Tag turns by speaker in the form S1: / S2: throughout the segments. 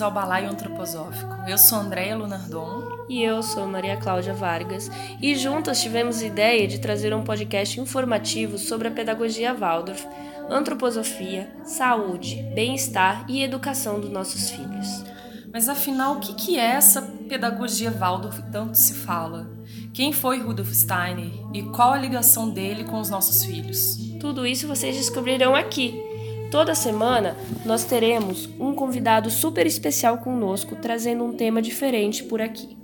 S1: Bem-vindos ao Balaio Antroposófico. Eu sou Andréia Lunardon.
S2: E eu sou Maria Cláudia Vargas. E juntas tivemos ideia de trazer um podcast informativo sobre a pedagogia Waldorf, antroposofia, saúde, bem-estar e educação dos nossos filhos.
S1: Mas afinal, o que é essa pedagogia Waldorf que tanto se fala? Quem foi Rudolf Steiner e qual a ligação dele com os nossos filhos?
S2: Tudo isso vocês descobrirão aqui. Toda semana nós teremos um convidado super especial conosco trazendo um tema diferente por aqui.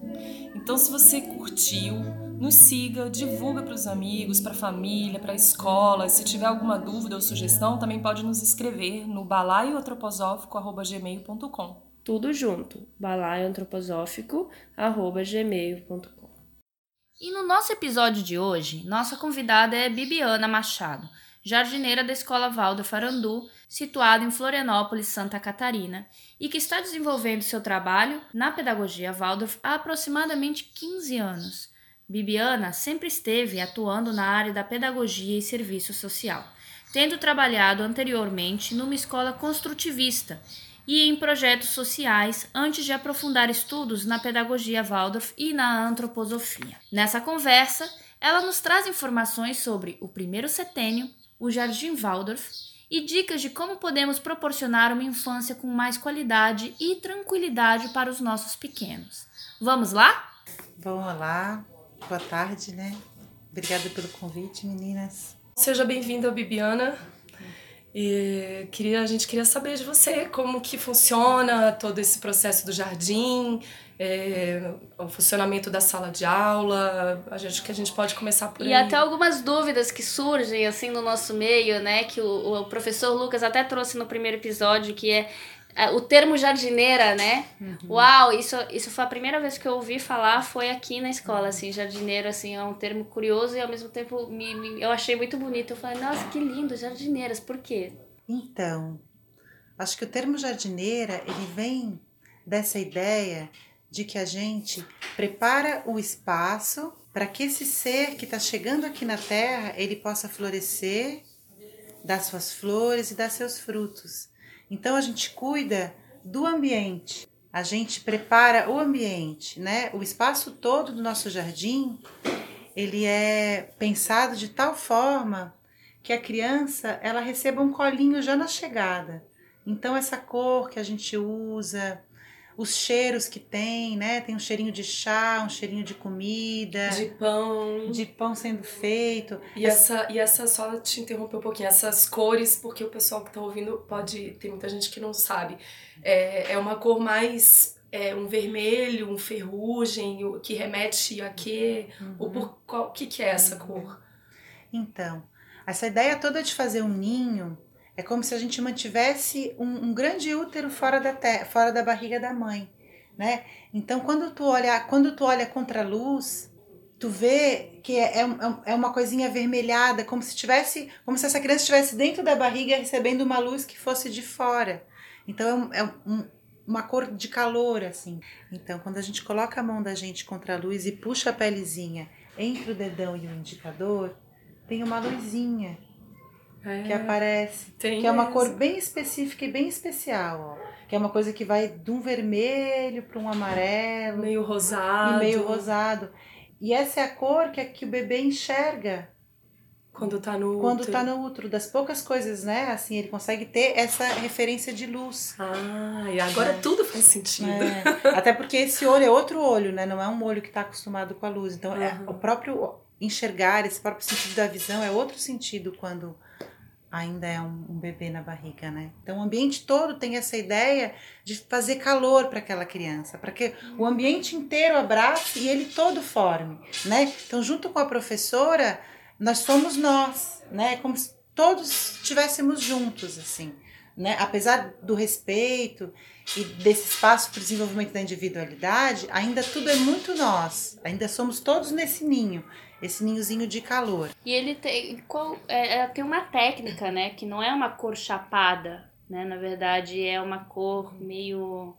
S1: Então, se você curtiu, nos siga, divulga para os amigos, para a família, para a escola. Se tiver alguma dúvida ou sugestão, também pode nos escrever no balaioantroposófico.gmail.com.
S2: Tudo junto, balaioantroposófico.gmail.com. E no nosso episódio de hoje, nossa convidada é Bibiana Machado, jardineira da Escola Valdo Farandu, situada em Florianópolis, Santa Catarina, e que está desenvolvendo seu trabalho na pedagogia Waldorf há aproximadamente 15 anos. Bibiana sempre esteve atuando na área da pedagogia e serviço social, tendo trabalhado anteriormente numa escola construtivista e em projetos sociais antes de aprofundar estudos na pedagogia Waldorf e na antroposofia. Nessa conversa, ela nos traz informações sobre o primeiro setênio, o Jardim Waldorf e dicas de como podemos proporcionar uma infância com mais qualidade e tranquilidade para os nossos pequenos. Vamos lá?
S3: Vamos lá. Boa tarde, né? Obrigada pelo convite, meninas.
S1: Seja bem-vinda, Bibiana. E queria, a gente queria saber de você como que funciona todo esse processo do jardim, é, o funcionamento da sala de aula. A gente que a gente pode começar por
S2: e
S1: aí.
S2: E até algumas dúvidas que surgem assim no nosso meio, né? Que o, o professor Lucas até trouxe no primeiro episódio, que é o termo jardineira, né? Uhum. Uau, isso, isso foi a primeira vez que eu ouvi falar, foi aqui na escola, assim, jardineiro, assim, é um termo curioso e ao mesmo tempo me, me, eu achei muito bonito. Eu falei, nossa, que lindo, jardineiras, por quê?
S3: Então, acho que o termo jardineira, ele vem dessa ideia de que a gente prepara o espaço para que esse ser que está chegando aqui na Terra, ele possa florescer, dar suas flores e dar seus frutos. Então a gente cuida do ambiente, a gente prepara o ambiente, né? O espaço todo do nosso jardim, ele é pensado de tal forma que a criança ela receba um colinho já na chegada. Então essa cor que a gente usa, os cheiros que tem, né? Tem um cheirinho de chá, um cheirinho de comida,
S1: de pão,
S3: de pão sendo feito.
S1: E essa e essa só te interromper um pouquinho, essas cores, porque o pessoal que tá ouvindo pode tem muita gente que não sabe. É, é uma cor mais é, um vermelho, um ferrugem, o que remete a quê? Uhum. O por qual que que é essa cor?
S3: Então, essa ideia toda de fazer um ninho é como se a gente mantivesse um, um grande útero fora da, fora da barriga da mãe, né? Então, quando tu olha, quando tu olha contra a luz, tu vê que é, é, é uma coisinha avermelhada, como se tivesse, como se essa criança estivesse dentro da barriga recebendo uma luz que fosse de fora. Então, é, um, uma cor de calor, assim. Então, quando a gente coloca a mão da gente contra a luz e puxa a pelezinha entre o dedão e o indicador, tem uma luzinha é, que aparece, que é uma cor bem específica e bem especial, ó. Que é uma coisa que vai de um vermelho para um amarelo,
S1: meio rosado.
S3: E meio rosado. E essa é a cor que, é que o bebê enxerga
S1: quando tá no
S3: quando
S1: útero.
S3: tá no útero das poucas coisas né assim ele consegue ter essa referência de luz
S1: ah e agora é. tudo faz sentido
S3: é. até porque esse olho é outro olho né não é um olho que está acostumado com a luz então uhum. é o próprio enxergar esse próprio sentido da visão é outro sentido quando ainda é um, um, bebê na barriga, né? Então o ambiente todo tem essa ideia de fazer calor para aquela criança, para que o ambiente inteiro abrace e ele todo forme, né? Então junto com a professora nós somos nós, né? Como se todos estivéssemos juntos, assim, né? Apesar do respeito e desse espaço para o desenvolvimento da individualidade, ainda tudo é muito nós, ainda somos todos nesse ninho esse ninhozinho de calor.
S2: E ele tem, qual, é, é, tem uma técnica, né? Que não é uma cor chapada, né? Na verdade, é uma cor meio.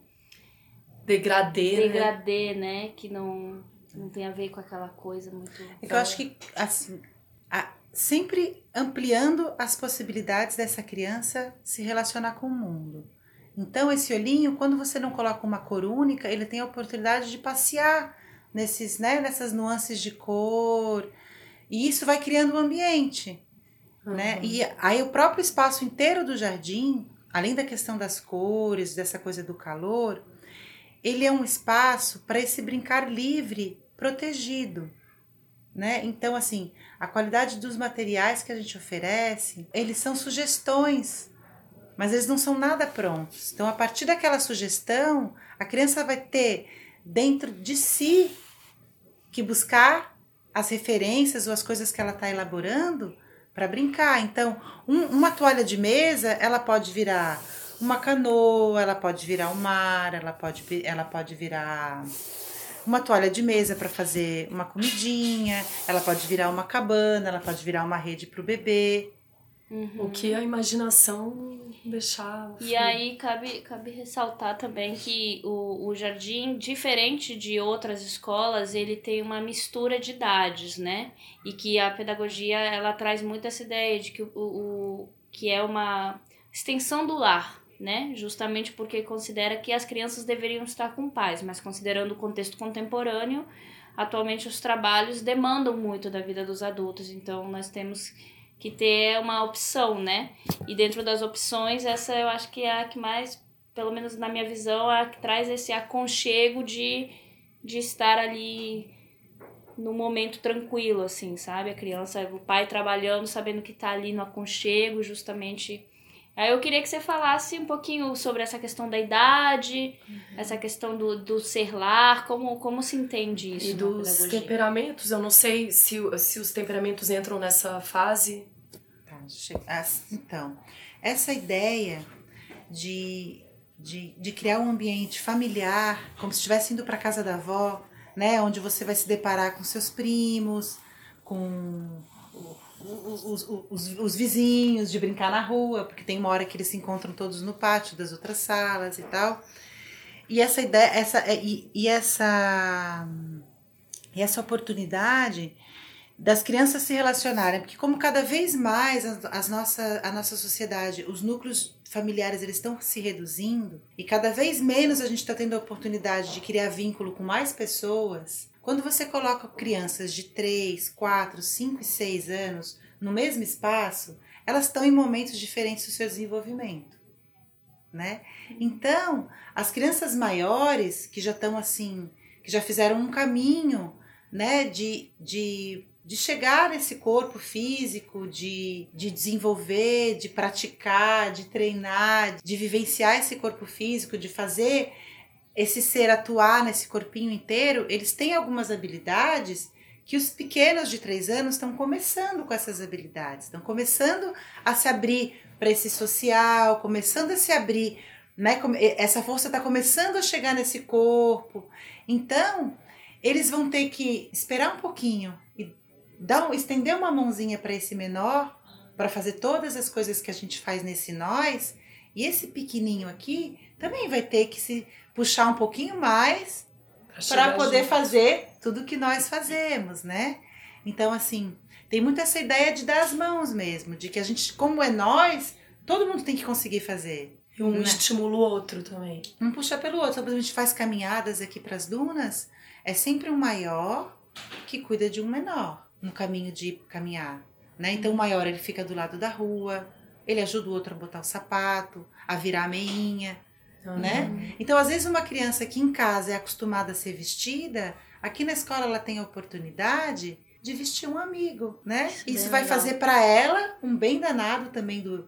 S1: Degradê,
S2: né? Degradê, né? né? Que não, não tem a ver com aquela coisa muito.
S3: É que eu acho que, assim, a, sempre ampliando as possibilidades dessa criança se relacionar com o mundo. Então, esse olhinho, quando você não coloca uma cor única, ele tem a oportunidade de passear nesses, né, nessas nuances de cor. E isso vai criando um ambiente. Uhum. Né? E aí o próprio espaço inteiro do jardim, além da questão das cores, dessa coisa do calor, ele é um espaço para esse brincar livre, protegido. Né? Então, assim, a qualidade dos materiais que a gente oferece, eles são sugestões mas eles não são nada prontos. Então, a partir daquela sugestão, a criança vai ter dentro de si que buscar as referências ou as coisas que ela está elaborando para brincar. Então, um, uma toalha de mesa, ela pode virar uma canoa, ela pode virar um mar, ela pode, ela pode virar uma toalha de mesa para fazer uma comidinha, ela pode virar uma cabana, ela pode virar uma rede para o bebê.
S1: Uhum. O que a imaginação deixar.
S2: E aí cabe, cabe ressaltar também que o, o jardim, diferente de outras escolas, ele tem uma mistura de idades, né? E que a pedagogia ela traz muito essa ideia de que o, o que é uma extensão do lar, né? Justamente porque considera que as crianças deveriam estar com pais, mas considerando o contexto contemporâneo, atualmente os trabalhos demandam muito da vida dos adultos, então nós temos que ter uma opção, né? E dentro das opções, essa eu acho que é a que mais, pelo menos na minha visão, é a que traz esse aconchego de, de estar ali no momento tranquilo, assim, sabe? A criança, o pai trabalhando, sabendo que tá ali no aconchego, justamente. Aí eu queria que você falasse um pouquinho sobre essa questão da idade, uhum. essa questão do, do ser lar, como, como se entende isso?
S1: E dos temperamentos, eu não sei se, se os temperamentos entram nessa fase.
S3: Tá, então, essa ideia de, de, de criar um ambiente familiar, como se estivesse indo para casa da avó, né, onde você vai se deparar com seus primos, com os, os, os, os, vizinhos, de brincar na rua, porque tem uma hora que eles se encontram todos no pátio das outras salas e tal. E essa ideia, essa, é, e, e essa, e essa oportunidade das crianças se relacionarem, porque como cada vez mais as nossa, a nossa sociedade, os núcleos familiares eles estão se reduzindo e cada vez menos a gente está tendo a oportunidade de criar vínculo com mais pessoas, quando você coloca crianças de 3, 4, 5 e 6 anos no mesmo espaço, elas estão em momentos diferentes do seu desenvolvimento. Né? Então, as crianças maiores que já estão assim, que já fizeram um caminho né, de, de de chegar nesse corpo físico, de, de desenvolver, de praticar, de treinar, de vivenciar esse corpo físico, de fazer esse ser atuar nesse corpinho inteiro, eles têm algumas habilidades que os pequenos de três anos estão começando com essas habilidades, estão começando a se abrir para esse social, começando a se abrir, né? Essa força está começando a chegar nesse corpo. Então, eles vão ter que esperar um pouquinho e dar, estender uma mãozinha para esse menor, para fazer todas as coisas que a gente faz nesse nós, e esse pequenininho aqui também vai ter que se puxar um pouquinho mais para poder junto. fazer tudo que nós fazemos, né? Então, assim, tem muito essa ideia de dar as mãos mesmo, de que a gente, como é nós, todo mundo tem que conseguir fazer.
S1: E um né? estimula o outro também.
S3: Um puxa pelo outro. Então, a gente faz caminhadas aqui para as dunas, é sempre um maior que cuida de um menor no caminho de caminhar, né? Então o maior ele fica do lado da rua, ele ajuda o outro a botar o sapato, a virar a meinha, uhum. né? Então às vezes uma criança que em casa é acostumada a ser vestida, aqui na escola ela tem a oportunidade de vestir um amigo, né? Isso, Isso vai legal. fazer para ela um bem danado também do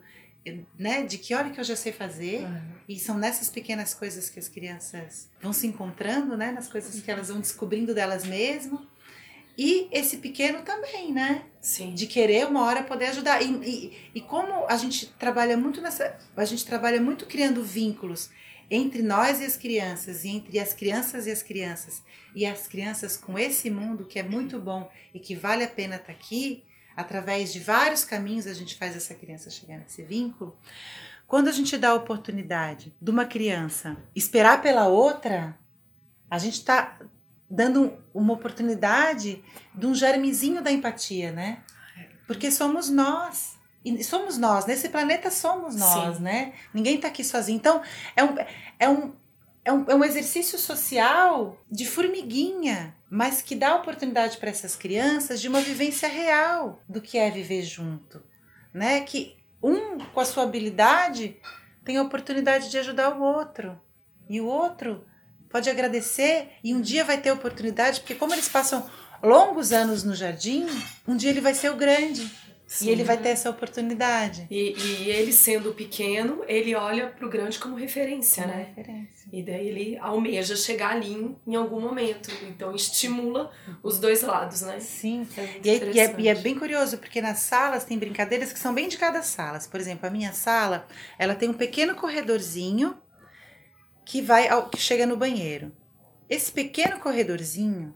S3: né, de que hora que eu já sei fazer. Uhum. E são nessas pequenas coisas que as crianças vão se encontrando, né, nas coisas que elas vão descobrindo delas mesmas. E esse pequeno também, né?
S1: Sim.
S3: De querer uma hora poder ajudar. E, e, e como a gente trabalha muito nessa. A gente trabalha muito criando vínculos entre nós e as crianças, e entre as crianças e as crianças, e as crianças com esse mundo que é muito bom e que vale a pena estar tá aqui, através de vários caminhos a gente faz essa criança chegar nesse vínculo. Quando a gente dá a oportunidade de uma criança esperar pela outra, a gente está dando uma oportunidade de um germezinho da empatia, né? Porque somos nós. E somos nós, nesse planeta somos nós,
S1: Sim.
S3: né? Ninguém está aqui sozinho. Então, é um, é, um, é, um, é um exercício social de formiguinha, mas que dá oportunidade para essas crianças de uma vivência real do que é viver junto, né? Que um, com a sua habilidade, tem a oportunidade de ajudar o outro. E o outro pode agradecer e um dia vai ter oportunidade, porque como eles passam longos anos no jardim, um dia ele vai ser o grande.
S1: Sim.
S3: E ele vai ter essa oportunidade.
S1: E, e ele sendo pequeno, ele olha pro grande como referência,
S3: Uma
S1: né?
S3: referência.
S1: E daí ele almeja chegar ali em, em algum momento. Então estimula os dois lados, né?
S3: Sim.
S1: É
S3: E é, e, é, e é bem curioso, porque nas salas tem brincadeiras que são bem de cada sala. Por exemplo, a minha sala, ela tem um pequeno corredorzinho que vai ao, que chega no banheiro. Esse pequeno corredorzinho,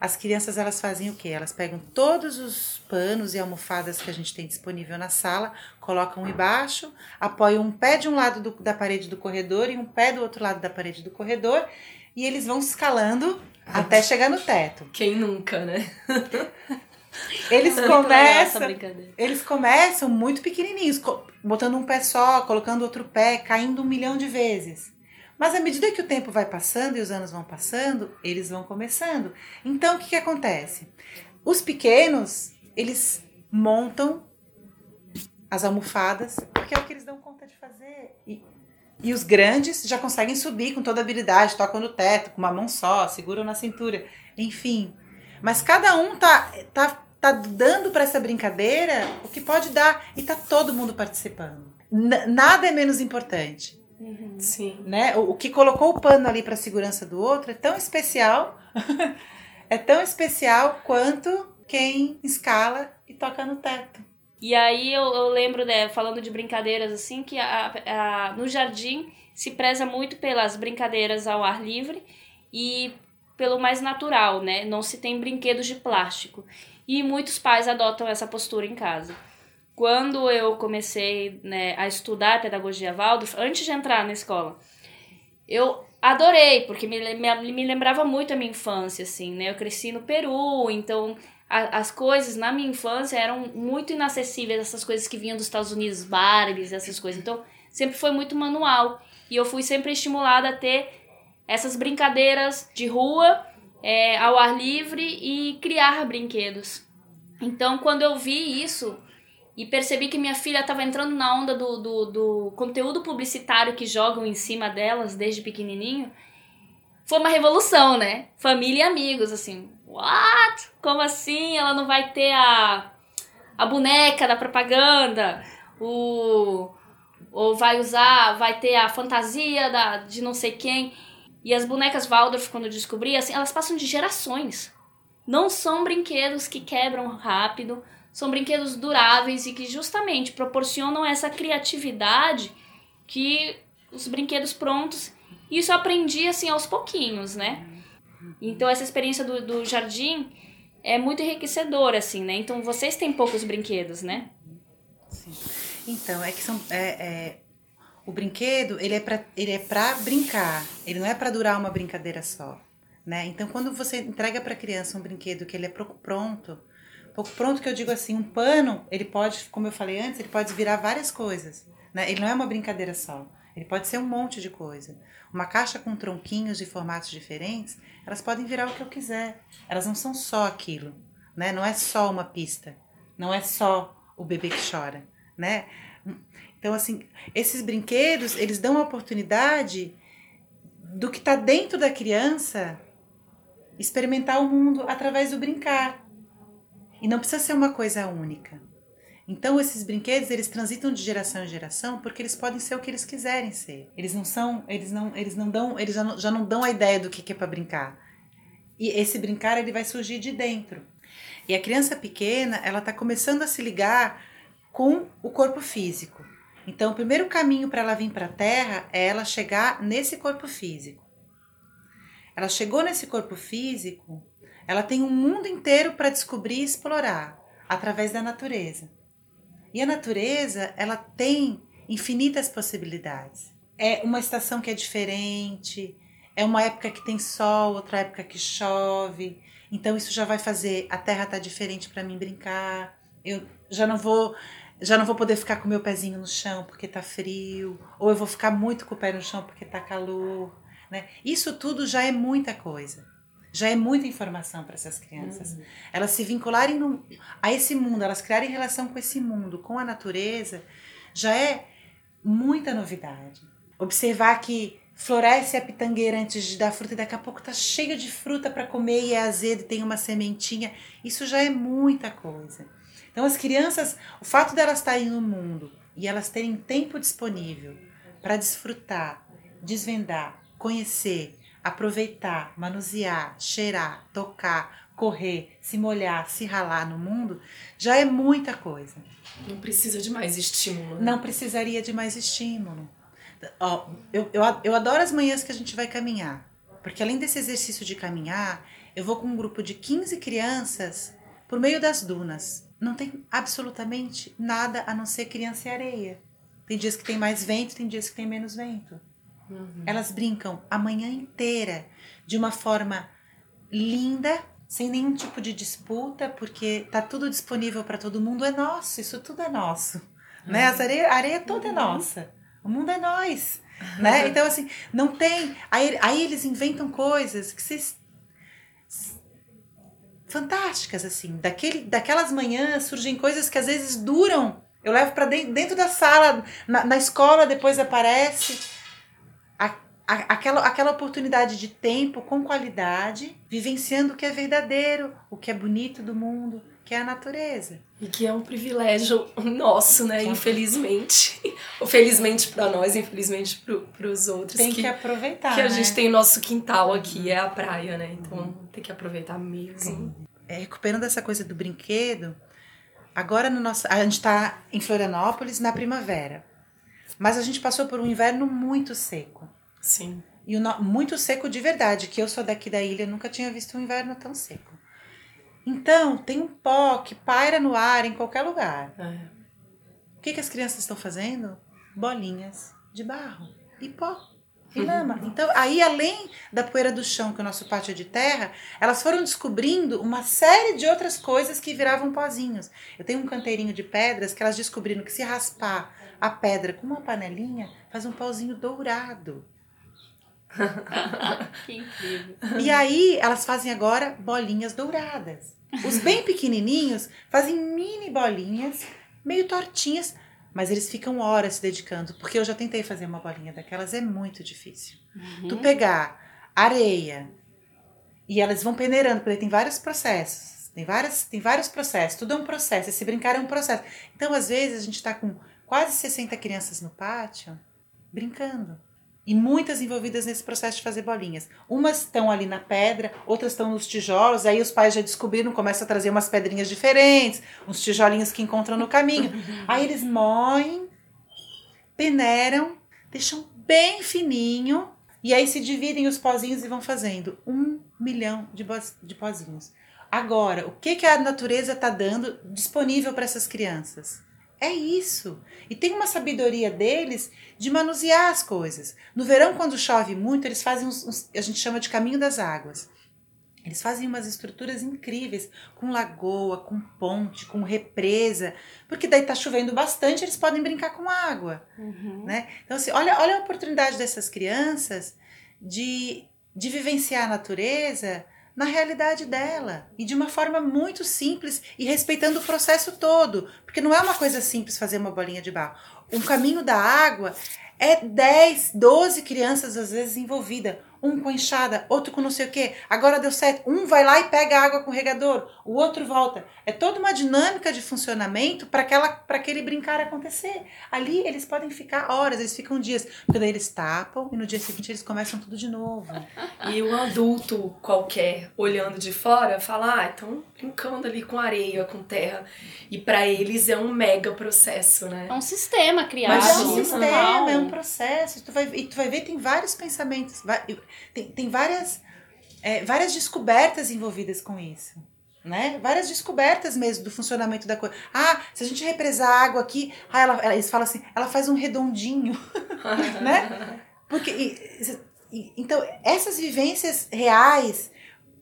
S3: as crianças elas fazem o quê? Elas pegam todos os panos e almofadas que a gente tem disponível na sala, colocam embaixo, apoiam um pé de um lado do- da parede do corredor e um pé do outro lado da parede do corredor, e eles vão escalando até chegar no teto.
S1: Quem nunca, né?
S3: Eles começam, eles começam muito pequenininhos, botando um pé só, colocando outro pé, caindo um milhão de vezes. Mas à medida que o tempo vai passando e os anos vão passando, eles vão começando. Então o que, que acontece? Os pequenos, eles montam as almofadas, porque é o que eles dão conta de fazer. E, e os grandes já conseguem subir com toda habilidade, tocam no teto, com uma mão só, seguram na cintura, enfim. Mas cada um tá, tá, tá dando para essa brincadeira o que pode dar e tá todo mundo participando. N- nada é menos importante,
S1: Sim.
S3: né? O, o que colocou o pano ali para segurança do outro é tão especial, é tão especial quanto quem escala e toca no teto.
S2: E aí eu, eu lembro, né, falando de brincadeiras assim, que a, a- no jardim se preza muito pelas brincadeiras ao ar livre e pelo mais natural, né? Não se tem brinquedos de plástico. E muitos pais adotam essa postura em casa. Quando eu comecei né, a estudar pedagogia Waldorf, antes de entrar na escola, eu adorei, porque me, me, me lembrava muito a minha infância, assim, né? Eu cresci no Peru, então a- as coisas na minha infância eram muito inacessíveis, essas coisas que vinham dos Estados Unidos, Barbies, essas coisas. Então, sempre foi muito manual. E eu fui sempre estimulada a ter essas brincadeiras de rua, é, ao ar livre e criar brinquedos. Então, quando eu vi isso e percebi que minha filha estava entrando na onda do, do, do conteúdo publicitário que jogam em cima delas desde pequenininho, foi uma revolução, né? Família e amigos, assim. What? Como assim? Ela não vai ter a, a boneca da propaganda? O, ou vai usar, vai ter a fantasia da, de não sei quem. E as bonecas Waldorf, quando eu descobri, assim, elas passam de gerações. Não são brinquedos que quebram rápido, são brinquedos duráveis e que justamente proporcionam essa criatividade que os brinquedos prontos. Isso eu aprendi assim aos pouquinhos, né? Então essa experiência do, do jardim é muito enriquecedora, assim, né? Então vocês têm poucos brinquedos, né?
S3: Então, é que são. É, é, o brinquedo, ele é para ele é pra brincar, ele não é para durar uma brincadeira só. Né? Então, quando você entrega para a criança um brinquedo que ele é pronto, pouco pronto que eu digo assim, um pano, ele pode, como eu falei antes, ele pode virar várias coisas. Né? Ele não é uma brincadeira só. Ele pode ser um monte de coisa. Uma caixa com tronquinhos de formatos diferentes, elas podem virar o que eu quiser. Elas não são só aquilo, né? Não é só uma pista, não é só o bebê que chora, né? Então assim, esses brinquedos, eles dão a oportunidade do que está dentro da criança experimentar o mundo através do brincar. E não precisa ser uma coisa única. Então esses brinquedos, eles transitam de geração em geração porque eles podem ser o que eles quiserem ser. Eles não são, eles não, eles não dão, eles já não, já não dão a ideia do que que é para brincar. E esse brincar ele vai surgir de dentro. E a criança pequena, ela está começando a se ligar com o corpo físico. Então, o primeiro caminho para ela vir para a Terra é ela chegar nesse corpo físico. Ela chegou nesse corpo físico, ela tem um mundo inteiro para descobrir e explorar através da natureza. E a natureza, ela tem infinitas possibilidades. É uma estação que é diferente, é uma época que tem sol, outra época que chove. Então isso já vai fazer a terra tá diferente para mim brincar. Eu já não vou já não vou poder ficar com meu pezinho no chão porque tá frio, ou eu vou ficar muito com o pé no chão porque tá calor, né? Isso tudo já é muita coisa. Já é muita informação para essas crianças. Uhum. Elas se vincularem no, a esse mundo, elas criarem relação com esse mundo, com a natureza, já é muita novidade. Observar que floresce a pitangueira antes de dar fruta e daqui a pouco tá cheio de fruta para comer e é azedo e tem uma sementinha, isso já é muita coisa. Então as crianças, o fato delas estarem no mundo e elas terem tempo disponível para desfrutar, desvendar, conhecer, aproveitar, manusear, cheirar, tocar, correr, se molhar, se ralar no mundo, já é muita coisa.
S1: Não precisa de mais estímulo. Né?
S3: Não precisaria de mais estímulo. Ó, eu, eu, eu adoro as manhãs que a gente vai caminhar, porque além desse exercício de caminhar, eu vou com um grupo de 15 crianças por meio das dunas não tem absolutamente nada a não ser criança e areia. Tem dias que tem mais vento, tem dias que tem menos vento. Uhum. Elas brincam a manhã inteira de uma forma linda, sem nenhum tipo de disputa, porque tá tudo disponível para todo mundo. É nosso, isso tudo é nosso. Uhum. Né? As areia, a areia toda é uhum. nossa. O mundo é nós. Né? Então, assim, não tem. Aí, aí eles inventam coisas que vocês fantásticas, assim. Daquele, daquelas manhãs surgem coisas que às vezes duram. Eu levo para dentro, dentro da sala, na, na escola, depois aparece. Aquela, aquela oportunidade de tempo com qualidade, vivenciando o que é verdadeiro, o que é bonito do mundo, que é a natureza.
S1: E que é um privilégio nosso, né? Infelizmente. felizmente para nós, infelizmente para os outros.
S3: Tem que, que aproveitar.
S1: Que a
S3: né?
S1: gente tem nosso quintal aqui, é a praia, né? Então uhum. tem que aproveitar mesmo.
S3: É, recuperando essa coisa do brinquedo, agora no nosso. A gente está em Florianópolis na primavera. Mas a gente passou por um inverno muito seco.
S1: Sim.
S3: E o, muito seco de verdade, que eu sou daqui da ilha, nunca tinha visto um inverno tão seco. Então, tem um pó que paira no ar em qualquer lugar. É. O que, que as crianças estão fazendo? Bolinhas de barro e pó e lama. Então, aí, além da poeira do chão, que é o nosso pátio é de terra, elas foram descobrindo uma série de outras coisas que viravam pozinhos. Eu tenho um canteirinho de pedras que elas descobriram que se raspar a pedra com uma panelinha, faz um pauzinho dourado.
S2: que incrível.
S3: E aí, elas fazem agora bolinhas douradas. Os bem pequenininhos fazem mini bolinhas, meio tortinhas, mas eles ficam horas se dedicando, porque eu já tentei fazer uma bolinha daquelas, é muito difícil. Uhum. Tu pegar areia e elas vão peneirando, porque tem vários processos, tem, várias, tem vários processos, tudo é um processo, esse brincar é um processo. Então, às vezes, a gente está com quase 60 crianças no pátio brincando. E muitas envolvidas nesse processo de fazer bolinhas. Umas estão ali na pedra, outras estão nos tijolos. Aí os pais já descobriram, começam a trazer umas pedrinhas diferentes, uns tijolinhos que encontram no caminho. Aí eles moem, peneiram, deixam bem fininho. E aí se dividem os pozinhos e vão fazendo um milhão de, de pozinhos. Agora, o que, que a natureza está dando disponível para essas crianças? É isso. E tem uma sabedoria deles de manusear as coisas. No verão, quando chove muito, eles fazem uns, uns, a gente chama de caminho das águas. Eles fazem umas estruturas incríveis, com lagoa, com ponte, com represa, porque daí tá chovendo bastante, eles podem brincar com água, uhum. né? Então assim, olha, olha a oportunidade dessas crianças de, de vivenciar a natureza na realidade dela. E de uma forma muito simples e respeitando o processo todo, porque não é uma coisa simples fazer uma bolinha de barro. Um caminho da água é 10, 12 crianças às vezes envolvidas um com enxada, outro com não sei o que. Agora deu certo. Um vai lá e pega água com o regador, o outro volta. É toda uma dinâmica de funcionamento para aquele brincar acontecer. Ali eles podem ficar horas, eles ficam dias, porque daí eles tapam e no dia seguinte eles começam tudo de novo.
S1: E o adulto qualquer olhando de fora fala: "Ah, estão brincando ali com areia, com terra". E para eles é um mega processo, né?
S2: É um sistema criado.
S3: Mas é um sistema, é um processo. Tu vai, e tu vai ver tem vários pensamentos, tem, tem várias, é, várias descobertas envolvidas com isso. Né? Várias descobertas mesmo do funcionamento da coisa. Ah, se a gente represar água aqui, ah, ela, ela, eles falam assim, ela faz um redondinho, né? Porque e, e, então essas vivências reais,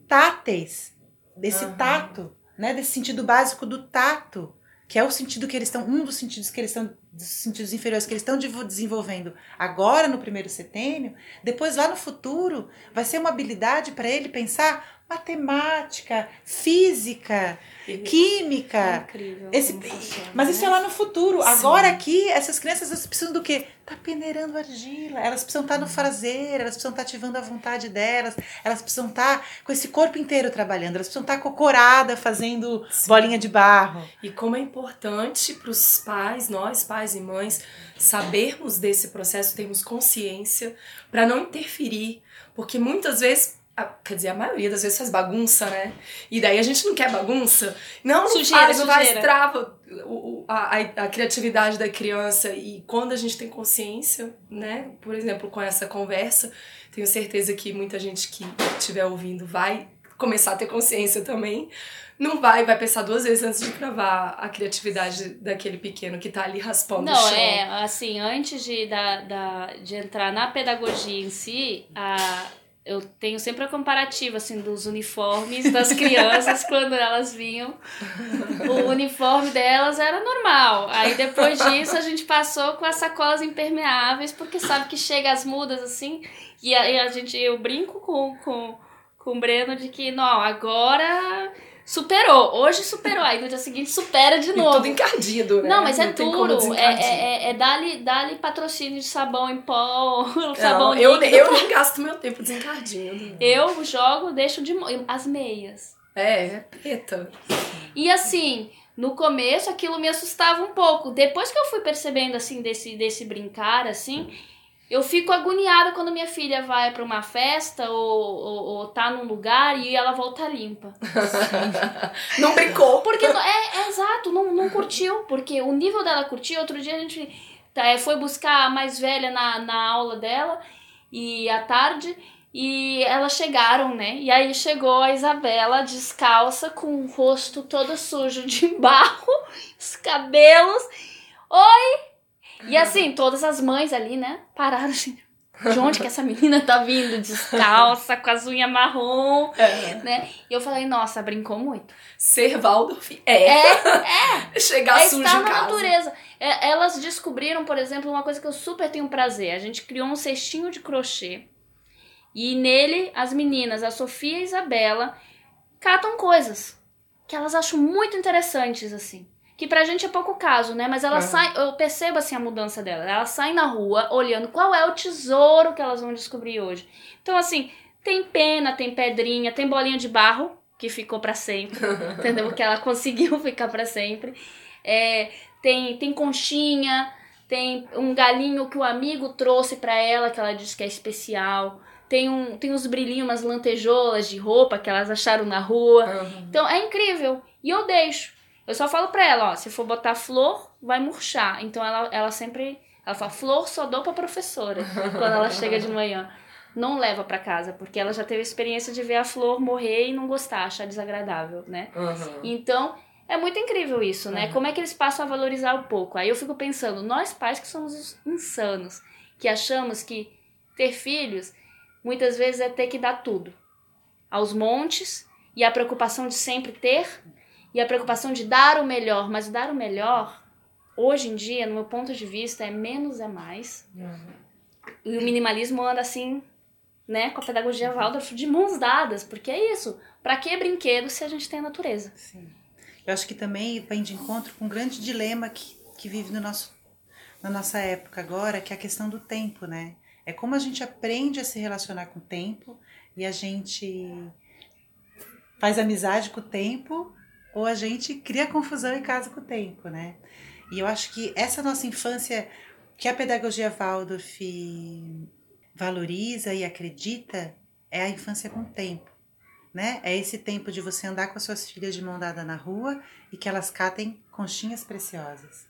S3: táteis, desse uhum. tato, né? Desse sentido básico do tato, que é o sentido que eles estão, um dos sentidos que eles estão, dos sentidos inferiores que eles estão desenvolvendo agora no primeiro setênio, depois lá no futuro vai ser uma habilidade para ele pensar matemática, física, química.
S2: É incrível.
S3: Esse,
S2: funciona,
S3: mas isso
S2: né?
S3: é lá no futuro.
S1: Sim.
S3: Agora aqui, essas crianças elas precisam do quê? Tá peneirando argila. Elas precisam estar no fazer, elas precisam estar ativando a vontade delas, elas precisam estar com esse corpo inteiro trabalhando, elas precisam estar cocorada fazendo
S1: Sim.
S3: bolinha de barro.
S1: E como é importante para os pais, nós pais e mães, sabermos desse processo, termos consciência para não interferir, porque muitas vezes a- quer dizer, a maioria das vezes faz bagunça, né? E daí a gente não quer bagunça. Não, não
S2: Sujeira,
S1: faz, não faz, trava o, o- a, a, criatividade da criança. E quando a gente tem consciência, né? Por exemplo, com essa conversa, tenho certeza que muita gente que estiver ouvindo vai começar a ter consciência também. Não vai, vai pensar duas vezes antes de travar a criatividade daquele pequeno que tá ali raspando o
S2: Não,
S1: chão.
S2: é, assim, antes de, da, da, de entrar na pedagogia em si, a, eu tenho sempre a comparativa, assim, dos uniformes das crianças quando elas vinham. O uniforme delas era normal. Aí depois disso a gente passou com as sacolas impermeáveis, porque sabe que chega as mudas, assim, e aí a gente, eu brinco com, com, com o Breno de que, não, agora superou, hoje superou, aí no dia seguinte supera de
S1: E
S2: novo.
S1: tudo encardido, né?
S2: Não, mas é
S1: tem como
S2: duro. É, é, é, é dar-lhe dar patrocínio de sabão em pó,
S1: Não,
S2: sabão
S1: eu,
S2: líquido.
S1: eu nem gasto meu tempo desencardindo.
S2: Eu jogo, deixo de as meias.
S1: É, é preta.
S2: E assim, no começo aquilo me assustava um pouco. Depois que eu fui percebendo assim desse desse brincar assim, eu fico agoniada quando minha filha vai pra uma festa ou, ou, ou tá num lugar e ela volta limpa.
S1: Não brincou.
S2: Porque é, é exato, não, não curtiu. Porque o nível dela curtir, outro dia a gente tá, é, foi buscar a mais velha na, na aula dela e à tarde. E elas chegaram, né? E aí chegou a Isabela descalça, com o rosto todo sujo de barro, os cabelos. Oi! E assim, todas as mães ali, né? Pararam assim. De onde que essa menina tá vindo? Descalça, com as unhas marrom,
S1: É.
S2: né? E eu falei, nossa, brincou muito.
S1: Ser Waldorf é.
S2: É,
S1: Chegar
S2: é
S1: sujo
S2: estar
S1: em
S2: na
S1: casa.
S2: natureza. É, elas descobriram, por exemplo, uma coisa que eu super tenho prazer. A gente criou um cestinho de crochê. E nele, as meninas, a Sofia e a Isabela, catam coisas que elas acham muito interessantes, assim. Que pra gente é pouco caso, né? Mas elas
S1: Aham.
S2: saem, eu percebo assim a mudança delas. Elas saem na rua olhando qual é o tesouro que elas vão descobrir hoje. Então, assim, tem pena, tem pedrinha, tem bolinha de barro, que ficou pra sempre, entendeu? Porque ela conseguiu ficar pra sempre. É, tem, tem conchinha, tem um galinho que o amigo trouxe pra ela, que ela disse que é especial. Tem, um, tem uns brilhinhos, umas lantejoulas de roupa que elas acharam na rua.
S1: Aham.
S2: Então é incrível. E eu deixo. Eu só falo pra ela, ó, se for botar flor, vai murchar. Então ela, ela sempre. Ela fala, flor só dou pra professora. quando ela chega de manhã. Não leva pra casa, porque ela já teve a experiência de ver a flor morrer e não gostar, achar desagradável, né?
S1: Aham.
S2: Então, é muito incrível isso, né?
S1: Uhum.
S2: Como é que eles passam a valorizar um pouco? Aí eu fico pensando, nós pais que somos os insanos, que achamos que ter filhos muitas vezes é ter que dar tudo. Aos montes, e a preocupação de sempre ter, e a preocupação de dar o melhor. Mas dar o melhor, hoje em dia, no meu ponto de vista, é menos é mais. E o minimalismo anda assim, né, com a pedagogia Waldorf de mãos dadas, porque é isso. Pra que brinquedo se a gente tem a natureza?
S3: Sim. Eu acho que também vem de encontro com um grande dilema que, que vive no nosso, na nossa época agora, que é a questão do tempo, né? É como a gente aprende a se relacionar com o tempo e a gente faz amizade com o tempo ou a gente cria confusão em casa com o tempo, né? E eu acho que essa nossa infância que a pedagogia Waldorf valoriza e acredita é a infância com o tempo né? É esse tempo de você andar com as suas filhas de mão dada na rua e que elas catem conchinhas preciosas.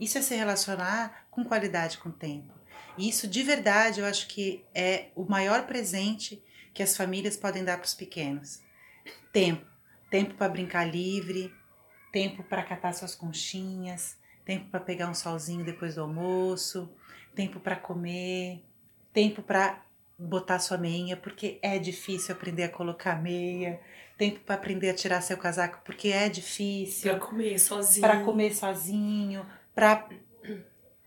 S3: Isso é se relacionar com qualidade com o tempo. E isso de verdade eu acho que é o maior presente que as famílias podem dar para os pequenos. Tempo, tempo para brincar livre, tempo para catar suas conchinhas, tempo para pegar um solzinho depois do almoço, tempo para comer, tempo para botar sua meia, porque é difícil aprender a colocar meia, tempo para aprender a tirar seu casaco porque é difícil.
S1: Pra comer sozinho.
S3: Para comer sozinho, para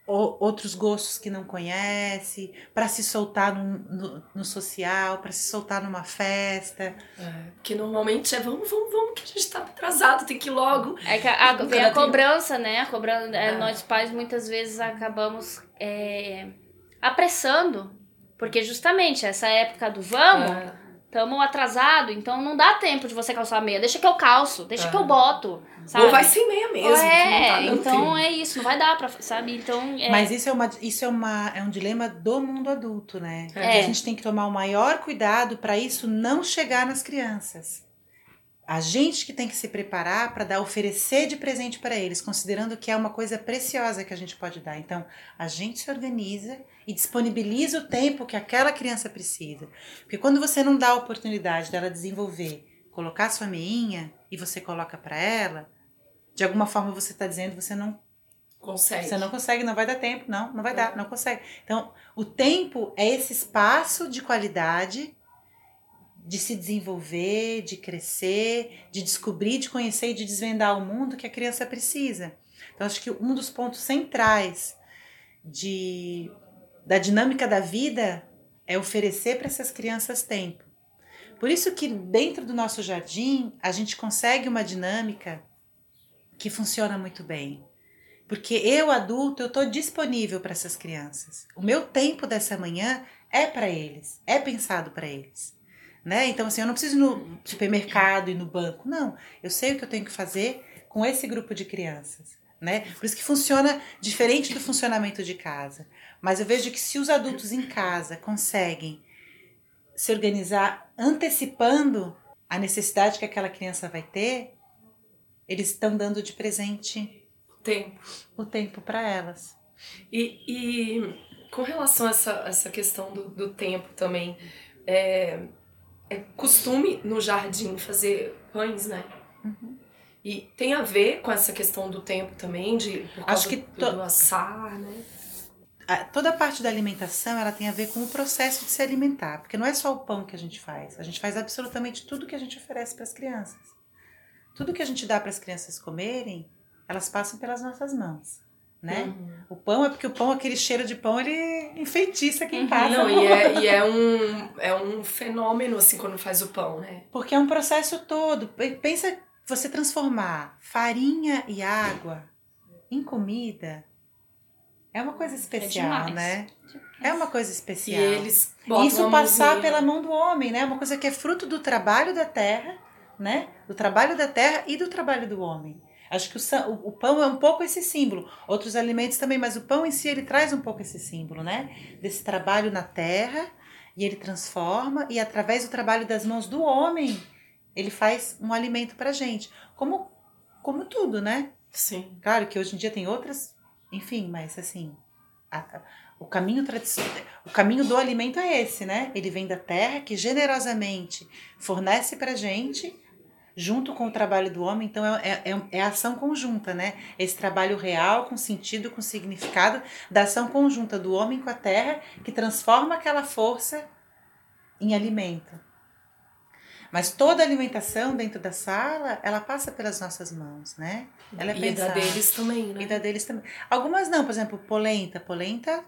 S3: outros gostos que não conhece, para se soltar no, no, no social, para se soltar numa festa.
S1: É, que normalmente é vamos, vamos, vamos, que a gente tá atrasado, tem que ir logo.
S2: É que a, a vem a cobrança, né? A cobrança, é. Nós pais muitas vezes acabamos é, apressando, porque justamente essa época do vamos. É Tamo atrasado, então não dá tempo de você calçar meia. Deixa que eu calço, deixa que eu boto. Sabe?
S1: Ou vai sem meia mesmo.
S2: É, tá então tempo. é isso, não vai dar pra, sabe? Então. É...
S3: Mas isso é, uma, isso é, uma, é um dilema do mundo adulto, né? É. A gente tem que tomar o maior cuidado para isso não chegar nas crianças. A gente que tem que se preparar para dar oferecer de presente para eles, considerando que é uma coisa preciosa que a gente pode dar. Então, a gente se organiza e disponibiliza o tempo que aquela criança precisa. Porque quando você não dá a oportunidade dela desenvolver, colocar sua meinha e você coloca para ela, de alguma forma você está dizendo você não
S1: consegue.
S3: Você não consegue, não vai dar tempo, não, não vai é. dar, não consegue. Então, o tempo é esse espaço de qualidade de se desenvolver, de crescer, de descobrir, de conhecer e de desvendar o mundo que a criança precisa. Então, acho que um dos pontos centrais de, da dinâmica da vida é oferecer para essas crianças tempo. Por isso que dentro do nosso jardim a gente consegue uma dinâmica que funciona muito bem. Porque eu, adulto, eu estou disponível para essas crianças. O meu tempo dessa manhã é para eles, é pensado para eles né? Então, assim, eu não preciso ir no supermercado e no banco. Não, eu sei o que eu tenho que fazer com esse grupo de crianças, né? Por isso que funciona diferente do funcionamento de casa. Mas eu vejo que se os adultos em casa conseguem se organizar antecipando a necessidade que aquela criança vai ter, eles estão dando de presente
S1: tempo.
S3: o tempo para elas.
S1: E, e, com relação a essa, essa questão do, do tempo também, é, é costume no jardim fazer pães, né? Uhum. E tem a ver com essa questão do tempo também, de por
S3: Acho que
S1: do, do assar, né?
S3: toda a parte da alimentação ela tem a ver com o processo de se alimentar, porque não é só o pão que a gente faz, a gente faz absolutamente tudo que a gente oferece para as crianças. Tudo que a gente dá para as crianças comerem, elas passam pelas nossas mãos né? Uhum. O pão é porque o pão, aquele cheiro de pão, ele enfeitiça quem uhum. passa.
S1: Não, e, é, e é, um, é um fenômeno, assim, quando faz o pão, né?
S3: Porque é um processo todo. Pensa você transformar farinha e água em comida. É uma coisa especial, é né? É uma coisa especial.
S1: E eles
S3: Isso passar pela mão do homem, né? Uma coisa que é fruto do trabalho da terra, né? Do trabalho da terra e do trabalho do homem. Acho que o, o, pão é um pouco esse símbolo. Outros alimentos também, mas o pão em si ele traz um pouco esse símbolo, né? Desse trabalho na terra e ele transforma e através do trabalho das mãos do homem ele faz um alimento para gente. Como como tudo, né?
S1: Sim.
S3: Claro que hoje em dia tem outras, enfim, mas assim, a, a, o caminho o caminho do alimento é esse, né? Ele vem da terra que generosamente fornece para gente junto com o trabalho do homem, então é, é, é, é ação conjunta, né? Esse trabalho real, com sentido, com significado, da ação conjunta do homem com a terra, que transforma aquela força em alimento. Mas toda alimentação dentro da sala, ela passa pelas nossas mãos, né? Ela é
S1: e pensada. da deles também, né?
S3: E da deles também. Algumas não, por exemplo, polenta. Polenta,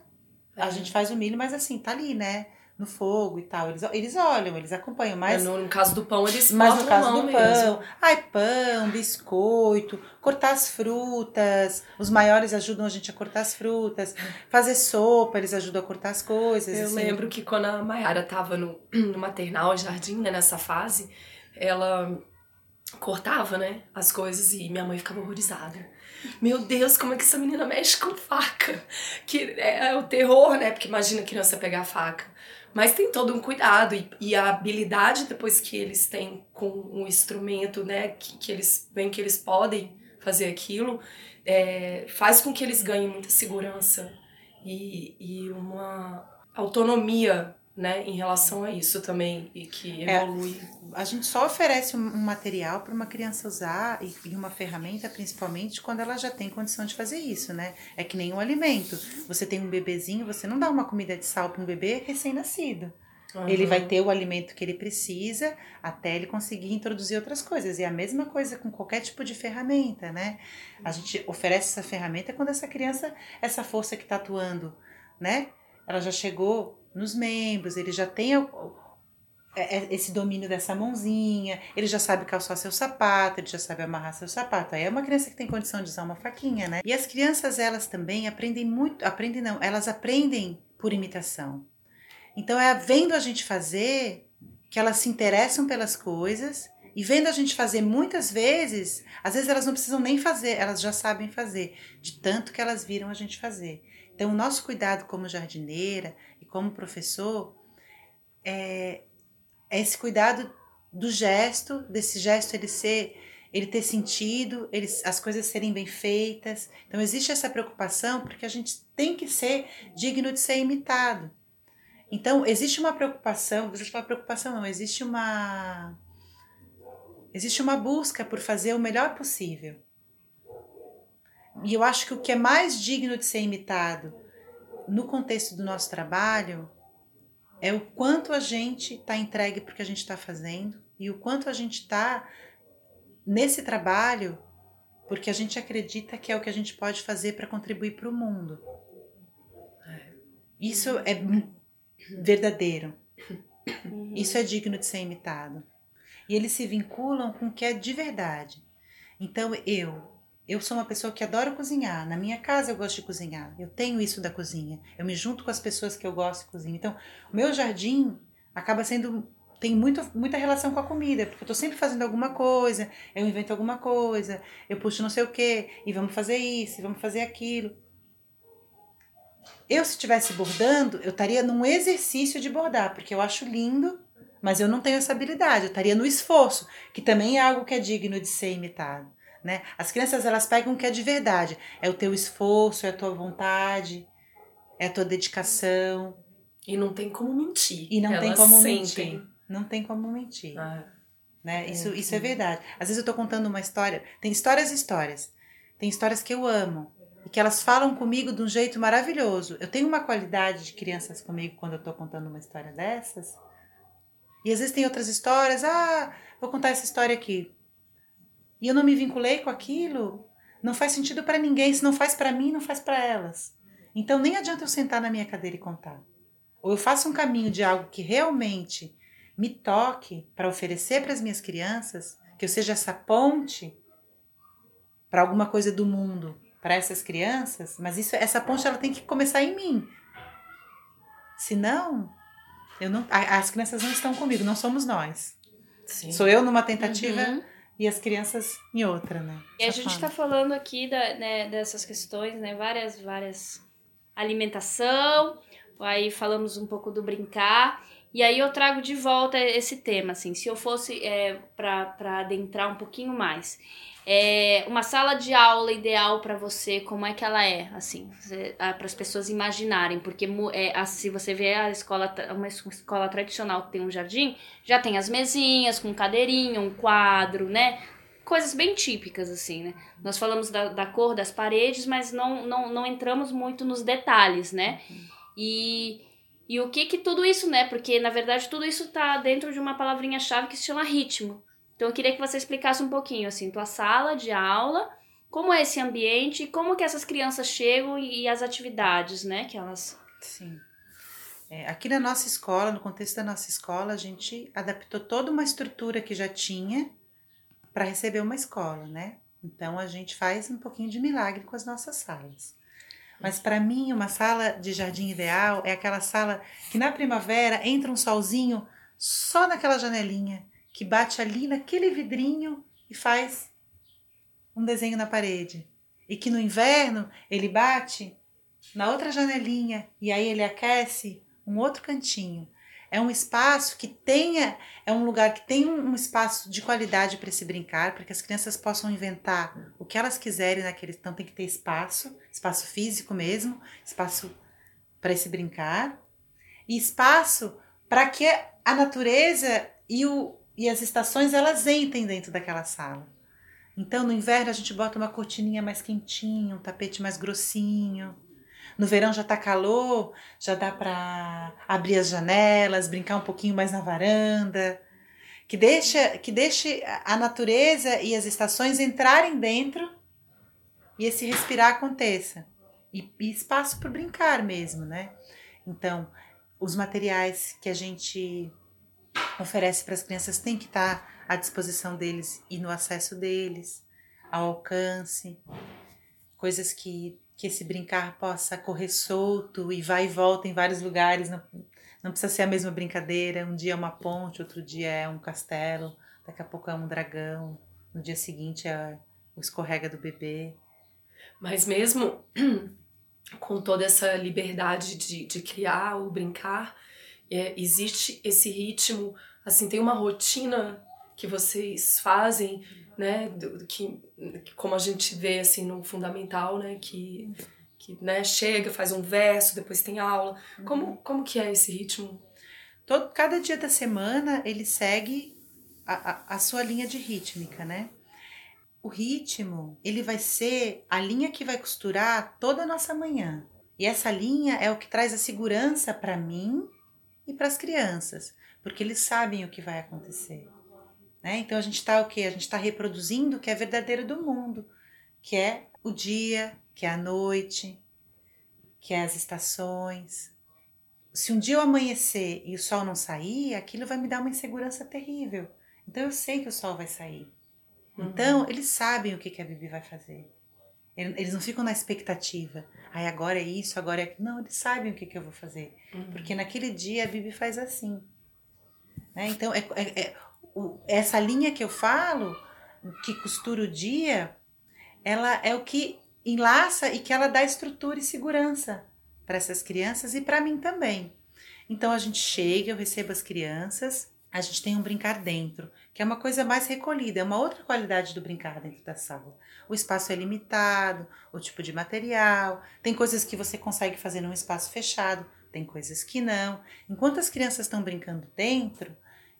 S3: é. a gente faz o milho, mas assim, tá ali, né? No fogo e tal. Eles, eles olham, eles acompanham, mas.
S1: No, no caso do pão, eles
S3: Mas no caso do pão, mesmo. ai, pão, biscoito, cortar as frutas. Os maiores ajudam a gente a cortar as frutas. Fazer sopa, eles ajudam a cortar as coisas.
S1: Eu
S3: assim.
S1: lembro que quando a Mayara tava no, no maternal, jardim, né, nessa fase, ela cortava, né, as coisas e minha mãe ficava horrorizada. Meu Deus, como é que essa menina mexe com faca? Que é, é o terror, né? Porque imagina a criança pegar a faca. Mas tem todo um cuidado e, e, a habilidade depois que eles têm com o instrumento, né, que, que eles veem que eles podem fazer aquilo, é, faz com que eles ganhem muita segurança e, e uma autonomia né, em relação a isso também e que é, evolui.
S3: É, a gente só oferece um, material para uma criança usar e, e, uma ferramenta principalmente quando ela já tem condição de fazer isso, né? É que nem um alimento. Você tem um bebezinho, você não dá uma comida de sal para um bebê recém-nascido. Uhum. Ele vai ter o alimento que ele precisa até ele conseguir introduzir outras coisas. E a mesma coisa com qualquer tipo de ferramenta, né? A gente oferece essa ferramenta quando essa criança, essa força que está atuando, né? Ela já chegou nos membros, ele já tem é, é, esse domínio dessa mãozinha, ele já sabe calçar seu sapato, ele já sabe amarrar seu sapato. Aí é uma criança que tem condição de usar uma faquinha, né? E as crianças, elas também aprendem muito, aprendem não, elas aprendem por imitação. Então é vendo a gente fazer que elas se interessam pelas coisas e vendo a gente fazer muitas vezes, às vezes elas não precisam nem fazer, elas já sabem fazer, de tanto que elas viram a gente fazer. Então o nosso cuidado como jardineira e como professor é, é esse cuidado do gesto, desse gesto ele ser ele ter sentido, ele, as coisas serem bem feitas. Então existe essa preocupação porque a gente tem que ser digno de ser imitado. Então, existe uma preocupação, eu falar preocupação não, existe uma existe uma busca por fazer o melhor possível. E eu acho que o que é mais digno de ser imitado no contexto do nosso trabalho é o quanto a gente está entregue porque a gente está fazendo e o quanto a gente está nesse trabalho porque a gente acredita que é o que a gente pode fazer para contribuir para o mundo. É. Isso é verdadeiro. Uhum. Isso é digno de ser imitado. E eles se vinculam com o que é de verdade. Então eu, eu sou uma pessoa que adoro cozinhar. Na minha casa eu gosto de cozinhar. Eu tenho isso da cozinha. Eu me junto com as pessoas que eu gosto de cozinhar. Então, o meu jardim acaba sendo tem muito, muita relação com a comida, porque eu tô sempre fazendo alguma coisa, eu invento alguma coisa, eu puxo não sei o que, e vamos fazer isso, e vamos fazer aquilo. Eu, se estivesse bordando, eu estaria num exercício de bordar, porque eu acho lindo, mas eu não tenho essa habilidade. Eu estaria no esforço, que também é algo que é digno de ser imitado. Né? As crianças elas pegam o que é de verdade. É o teu esforço, é a tua vontade, é a tua dedicação.
S1: E não tem como mentir.
S3: E não elas tem como sentem. mentir. Não tem como mentir. Ah, né? É, isso, isso é verdade. Às vezes eu estou contando uma história. Tem histórias e histórias. Tem histórias que eu amo e que elas falam comigo de um jeito maravilhoso. Eu tenho uma qualidade de crianças comigo quando eu estou contando uma história dessas. E às vezes tem outras histórias, ah, vou contar essa história aqui. E eu não me vinculei com aquilo, não faz sentido para ninguém. Se não faz para mim, não faz para elas. Então nem adianta eu sentar na minha cadeira e contar. Ou eu faço um caminho de algo que realmente me toque para oferecer para as minhas crianças, que eu seja essa ponte para alguma coisa do mundo para essas crianças, mas isso, essa ponte ela tem que começar em mim. Senão, eu não, as crianças não estão comigo, não somos nós. Sim. Sou eu numa tentativa uhum. E as crianças em outra, né?
S2: E a gente está falando aqui da, né, dessas questões, né? Várias, várias alimentação, aí falamos um pouco do brincar. E aí eu trago de volta esse tema, assim, se eu fosse é, para adentrar um pouquinho mais. É uma sala de aula ideal para você, como é que ela é, assim, para as pessoas imaginarem, porque é, se você vê a escola, uma escola tradicional que tem um jardim, já tem as mesinhas com cadeirinha, um quadro, né? Coisas bem típicas, assim, né? Nós falamos da, da cor das paredes, mas não, não, não entramos muito nos detalhes, né? E, e o que que tudo isso, né? Porque, na verdade, tudo isso tá dentro de uma palavrinha-chave que se chama ritmo. Então eu queria que você explicasse um pouquinho assim, tua sala de aula, como é esse ambiente e como que essas crianças chegam e, as atividades, né, que elas
S3: Sim. É, aqui na nossa escola, no contexto da nossa escola, a gente adaptou toda uma estrutura que já tinha para receber uma escola, né? Então a gente faz um pouquinho de milagre com as nossas salas. Mas para mim, uma sala de jardim ideal é aquela sala que na primavera entra um solzinho só naquela janelinha que bate ali naquele vidrinho e faz um desenho na parede. E que no inverno ele bate na outra janelinha e aí ele aquece um outro cantinho. É um espaço que tenha, é um lugar que tem um espaço de qualidade para se brincar, para que as crianças possam inventar o que elas quiserem naquele. Então tem que ter espaço, espaço físico mesmo, espaço para se brincar e espaço para que a natureza e o, e as estações elas entrem dentro daquela sala. Então no inverno a gente bota uma cortininha mais quentinha, um tapete mais grossinho. No verão já tá calor, já dá para abrir as janelas, brincar um pouquinho mais na varanda. Que deixa, que deixe a natureza e as estações entrarem dentro e esse respirar aconteça. E, e espaço para brincar mesmo, né? Então, os materiais que a gente oferece para as crianças têm que estar à disposição deles e no acesso deles, ao alcance. Coisas que, que esse brincar possa correr solto e vai e volta em vários lugares. Não, não precisa ser a mesma brincadeira. Um dia é uma ponte, outro dia é um castelo, daqui a pouco é um dragão, no dia seguinte é o escorrega do bebê.
S1: Mas mesmo com toda essa liberdade de, de criar ou brincar, é, existe esse ritmo, assim, tem uma rotina que vocês fazem, né, do, que, como a gente vê, assim, no fundamental, né, que, que né, chega, faz um verso, depois tem aula. Como, uhum. como que é esse ritmo?
S3: Todo, cada dia da semana ele segue a, a, a sua linha de rítmica, né? O ritmo, ele vai ser a linha que vai costurar toda a nossa manhã. E essa linha é o que traz a segurança para mim e para as crianças, porque eles sabem o que vai acontecer. Né? Então a gente está o que? A gente está reproduzindo o que é verdadeiro do mundo, que é o dia, que é a noite, que é as estações. Se um dia eu amanhecer e o sol não sair, aquilo vai me dar uma insegurança terrível. Então eu sei que o sol vai sair. Então, uhum. eles sabem o que, que a Bibi vai fazer. Eles não ficam na expectativa. Ai, agora é isso, agora é. Não, eles sabem o que, que eu vou fazer. Uhum. Porque naquele dia a Bibi faz assim. Né? Então, é, é, é o, essa linha que eu falo, que costura o dia, ela é o que enlaça e que ela dá estrutura e segurança para essas crianças e para mim também. Então a gente chega, eu recebo as crianças, a gente tem um brincar dentro, que é uma coisa mais recolhida, é uma outra qualidade do brincar dentro da sala. O espaço é limitado, o tipo de material, tem coisas que você consegue fazer num espaço fechado, tem coisas que não. Enquanto as crianças estão brincando dentro,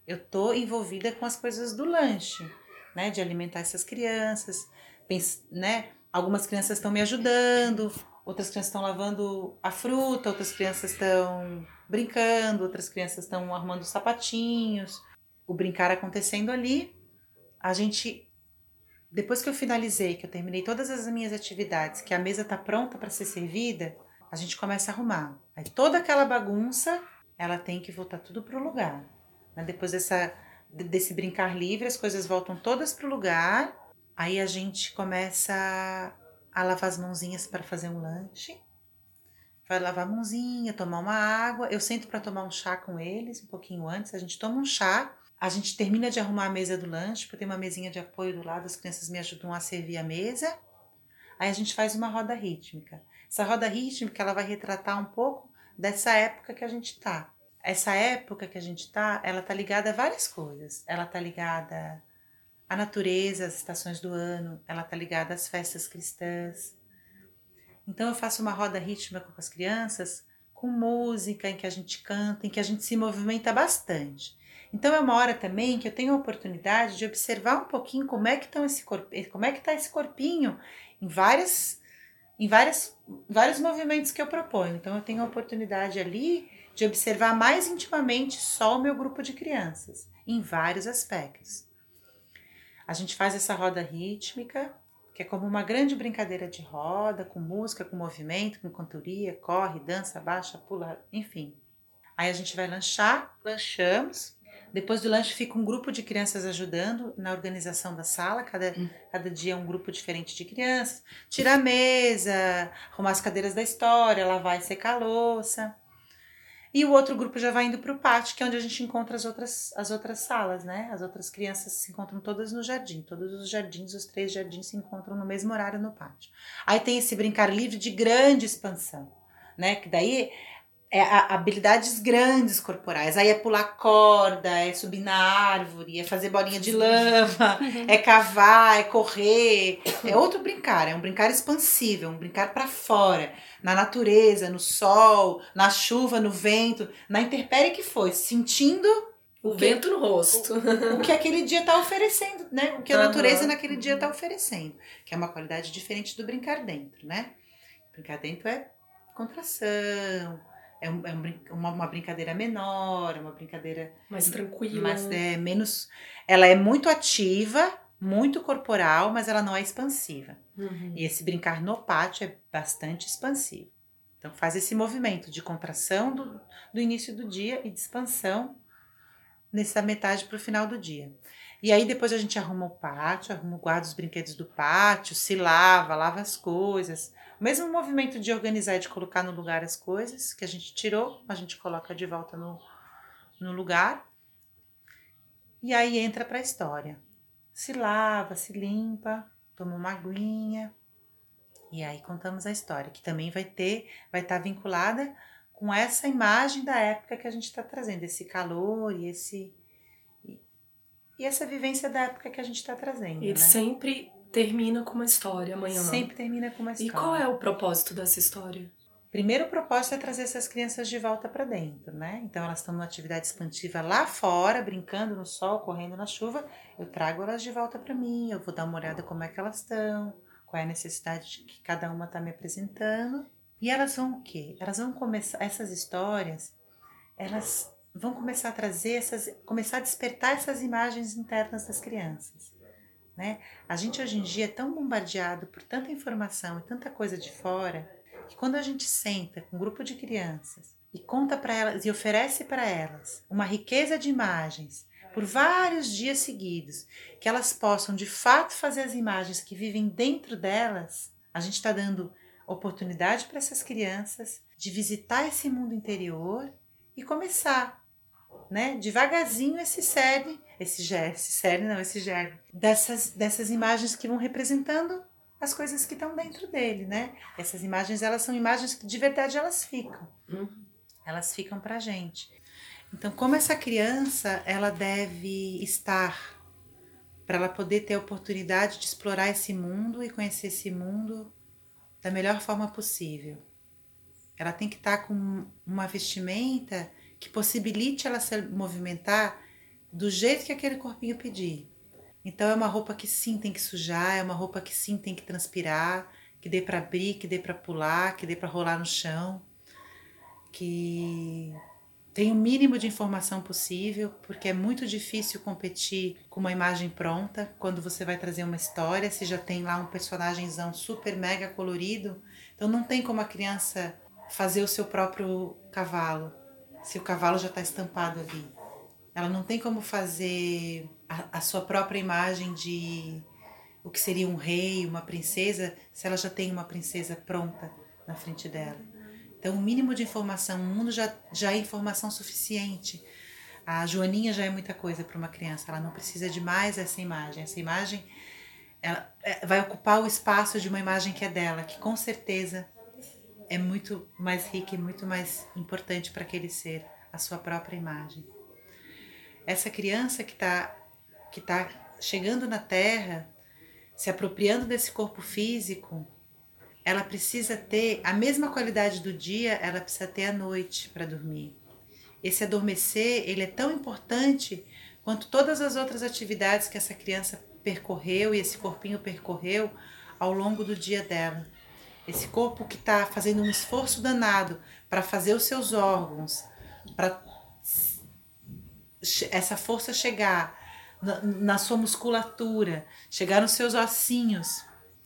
S3: eu tô envolvida com as coisas do lanche, né, de alimentar essas crianças, né? Algumas crianças estão me ajudando, outras crianças estão lavando a fruta, outras crianças estão brincando, outras crianças estão arrumando sapatinhos, o brincar acontecendo ali. A gente, depois que eu finalizei, que eu terminei todas as minhas atividades, que a mesa está pronta para ser servida, a gente começa a arrumar. Aí toda aquela bagunça, ela tem que voltar tudo para o lugar. Né? Depois dessa, desse brincar livre, as coisas voltam todas para o lugar. Aí a gente começa a lavar as mãozinhas para fazer um lanche. Vai lavar a mãozinha, tomar uma água. Eu sento para tomar um chá com eles, um pouquinho antes. A gente toma um chá. A gente termina de arrumar a mesa do lanche, porque tem uma mesinha de apoio do lado, as crianças me ajudam a servir a mesa. Aí a gente faz uma roda rítmica. Essa roda rítmica ela vai retratar um pouco dessa época que a gente tá. Essa época que a gente tá, ela tá ligada a várias coisas. Ela tá ligada a natureza, as estações do ano, ela está ligada às festas cristãs. Então eu faço uma roda rítmica com as crianças, com música, em que a gente canta, em que a gente se movimenta bastante. Então é uma hora também que eu tenho a oportunidade de observar um pouquinho como é que estão esse corpo, como é que está esse corpinho em várias em várias, vários movimentos que eu proponho. Então eu tenho a oportunidade ali de observar mais intimamente só o meu grupo de crianças, em vários aspectos. A gente faz essa roda rítmica, que é como uma grande brincadeira de roda, com música, com movimento, com cantoria, corre, dança, baixa, pula, enfim. Aí a gente vai lanchar, lanchamos. Depois do lanche fica um grupo de crianças ajudando na organização da sala, cada, hum. cada dia um grupo diferente de crianças. Tirar a mesa, arrumar as cadeiras da história, lavar e secar a louça. E o outro grupo já vai indo para o pátio, que é onde a gente encontra as outras, as outras salas, né? As outras crianças se encontram todas no jardim. Todos os jardins, os três jardins se encontram no mesmo horário no pátio. Aí tem esse brincar livre de grande expansão, né? Que daí é habilidades grandes corporais. Aí é pular corda, é subir na árvore, é fazer bolinha de lama, é cavar, é correr. É outro brincar, é um brincar expansível, um brincar para fora, na natureza, no sol, na chuva, no vento, na intempérie que foi, sentindo
S1: o, o vento no rosto.
S3: O, o, que aquele dia está oferecendo, né? O que a natureza naquele dia está oferecendo, que é uma qualidade diferente do brincar dentro, né? Brincar dentro é contração, é, um, é um, uma, uma, brincadeira menor, uma brincadeira
S1: mais tranquila,
S3: mais, é, menos. Ela é muito ativa, muito corporal, mas ela não é expansiva.
S1: Uhum.
S3: E esse brincar no pátio é bastante expansivo. Então faz esse movimento de contração do, do início do dia e de expansão nessa metade para o final do dia. E aí depois a gente arruma o pátio, arruma, guarda os brinquedos do pátio, se lava, lava as coisas. Mesmo movimento de organizar e de colocar no lugar as coisas que a gente tirou, a gente coloca de volta no, no lugar. E aí entra para a história. Se lava, se limpa, toma uma aguinha. E aí contamos a história, que também vai ter, vai estar tá vinculada com essa imagem da época que a gente está trazendo, esse calor e esse e essa vivência da época que a gente está trazendo.
S1: E
S3: né?
S1: sempre termina com uma história amanhã.
S3: Sempre termina com uma história.
S1: E qual é o propósito dessa história?
S3: Primeiro o propósito é trazer essas crianças de volta para dentro, né? Então elas estão numa atividade expansiva lá fora, brincando no sol, correndo na chuva. Eu trago elas de volta para mim, eu vou dar uma olhada como é que elas estão, qual é a necessidade que cada uma está me apresentando. E elas vão o quê? Elas vão começar essas histórias, elas vão começar a trazer essas, começar a despertar essas imagens internas das crianças. Né? A gente hoje em dia é tão bombardeado por tanta informação e tanta coisa de fora que quando a gente senta com um grupo de crianças e conta para elas e oferece para elas uma riqueza de imagens por vários dias seguidos, que elas possam de fato fazer as imagens que vivem dentro delas, a gente está dando oportunidade para essas crianças de visitar esse mundo interior e começar, né, devagarzinho esse cerne, esse germe, esse cerne não, esse germe, dessas, dessas imagens que vão representando as coisas que estão dentro dele, né? Essas imagens, elas são imagens que de verdade elas ficam.
S1: Uhum.
S3: Elas ficam pra gente. Então, como essa criança, ela deve estar para ela poder ter a oportunidade de explorar esse mundo e conhecer esse mundo da melhor forma possível. Ela tem que estar com uma vestimenta que possibilite ela se movimentar do jeito que aquele corpinho pedir. Então é uma roupa que sim tem que sujar, é uma roupa que sim tem que transpirar, que dê para abrir, que dê para pular, que dê para rolar no chão, que tem o mínimo de informação possível, porque é muito difícil competir com uma imagem pronta quando você vai trazer uma história, se já tem lá um personagemzão super mega colorido, então não tem como a criança fazer o seu próprio cavalo, se o cavalo já está estampado ali. Ela não tem como fazer a, a sua própria imagem de o que seria um rei, uma princesa, se ela já tem uma princesa pronta na frente dela. Então, o mínimo de informação, o mundo já, já é informação suficiente. A Joaninha já é muita coisa para uma criança, ela não precisa de mais essa imagem. Essa imagem ela é, vai ocupar o espaço de uma imagem que é dela, que com certeza é muito mais rica e muito mais importante para aquele ser, a sua própria imagem. Essa criança que está que tá chegando na Terra, se apropriando desse corpo físico, ela precisa ter a mesma qualidade do dia, ela precisa ter a noite para dormir. Esse adormecer, ele é tão importante quanto todas as outras atividades que essa criança percorreu e esse corpinho percorreu ao longo do dia dela. Esse corpo que está fazendo um esforço danado para fazer os seus órgãos, para essa força chegar na, na sua musculatura, chegar nos seus ossinhos,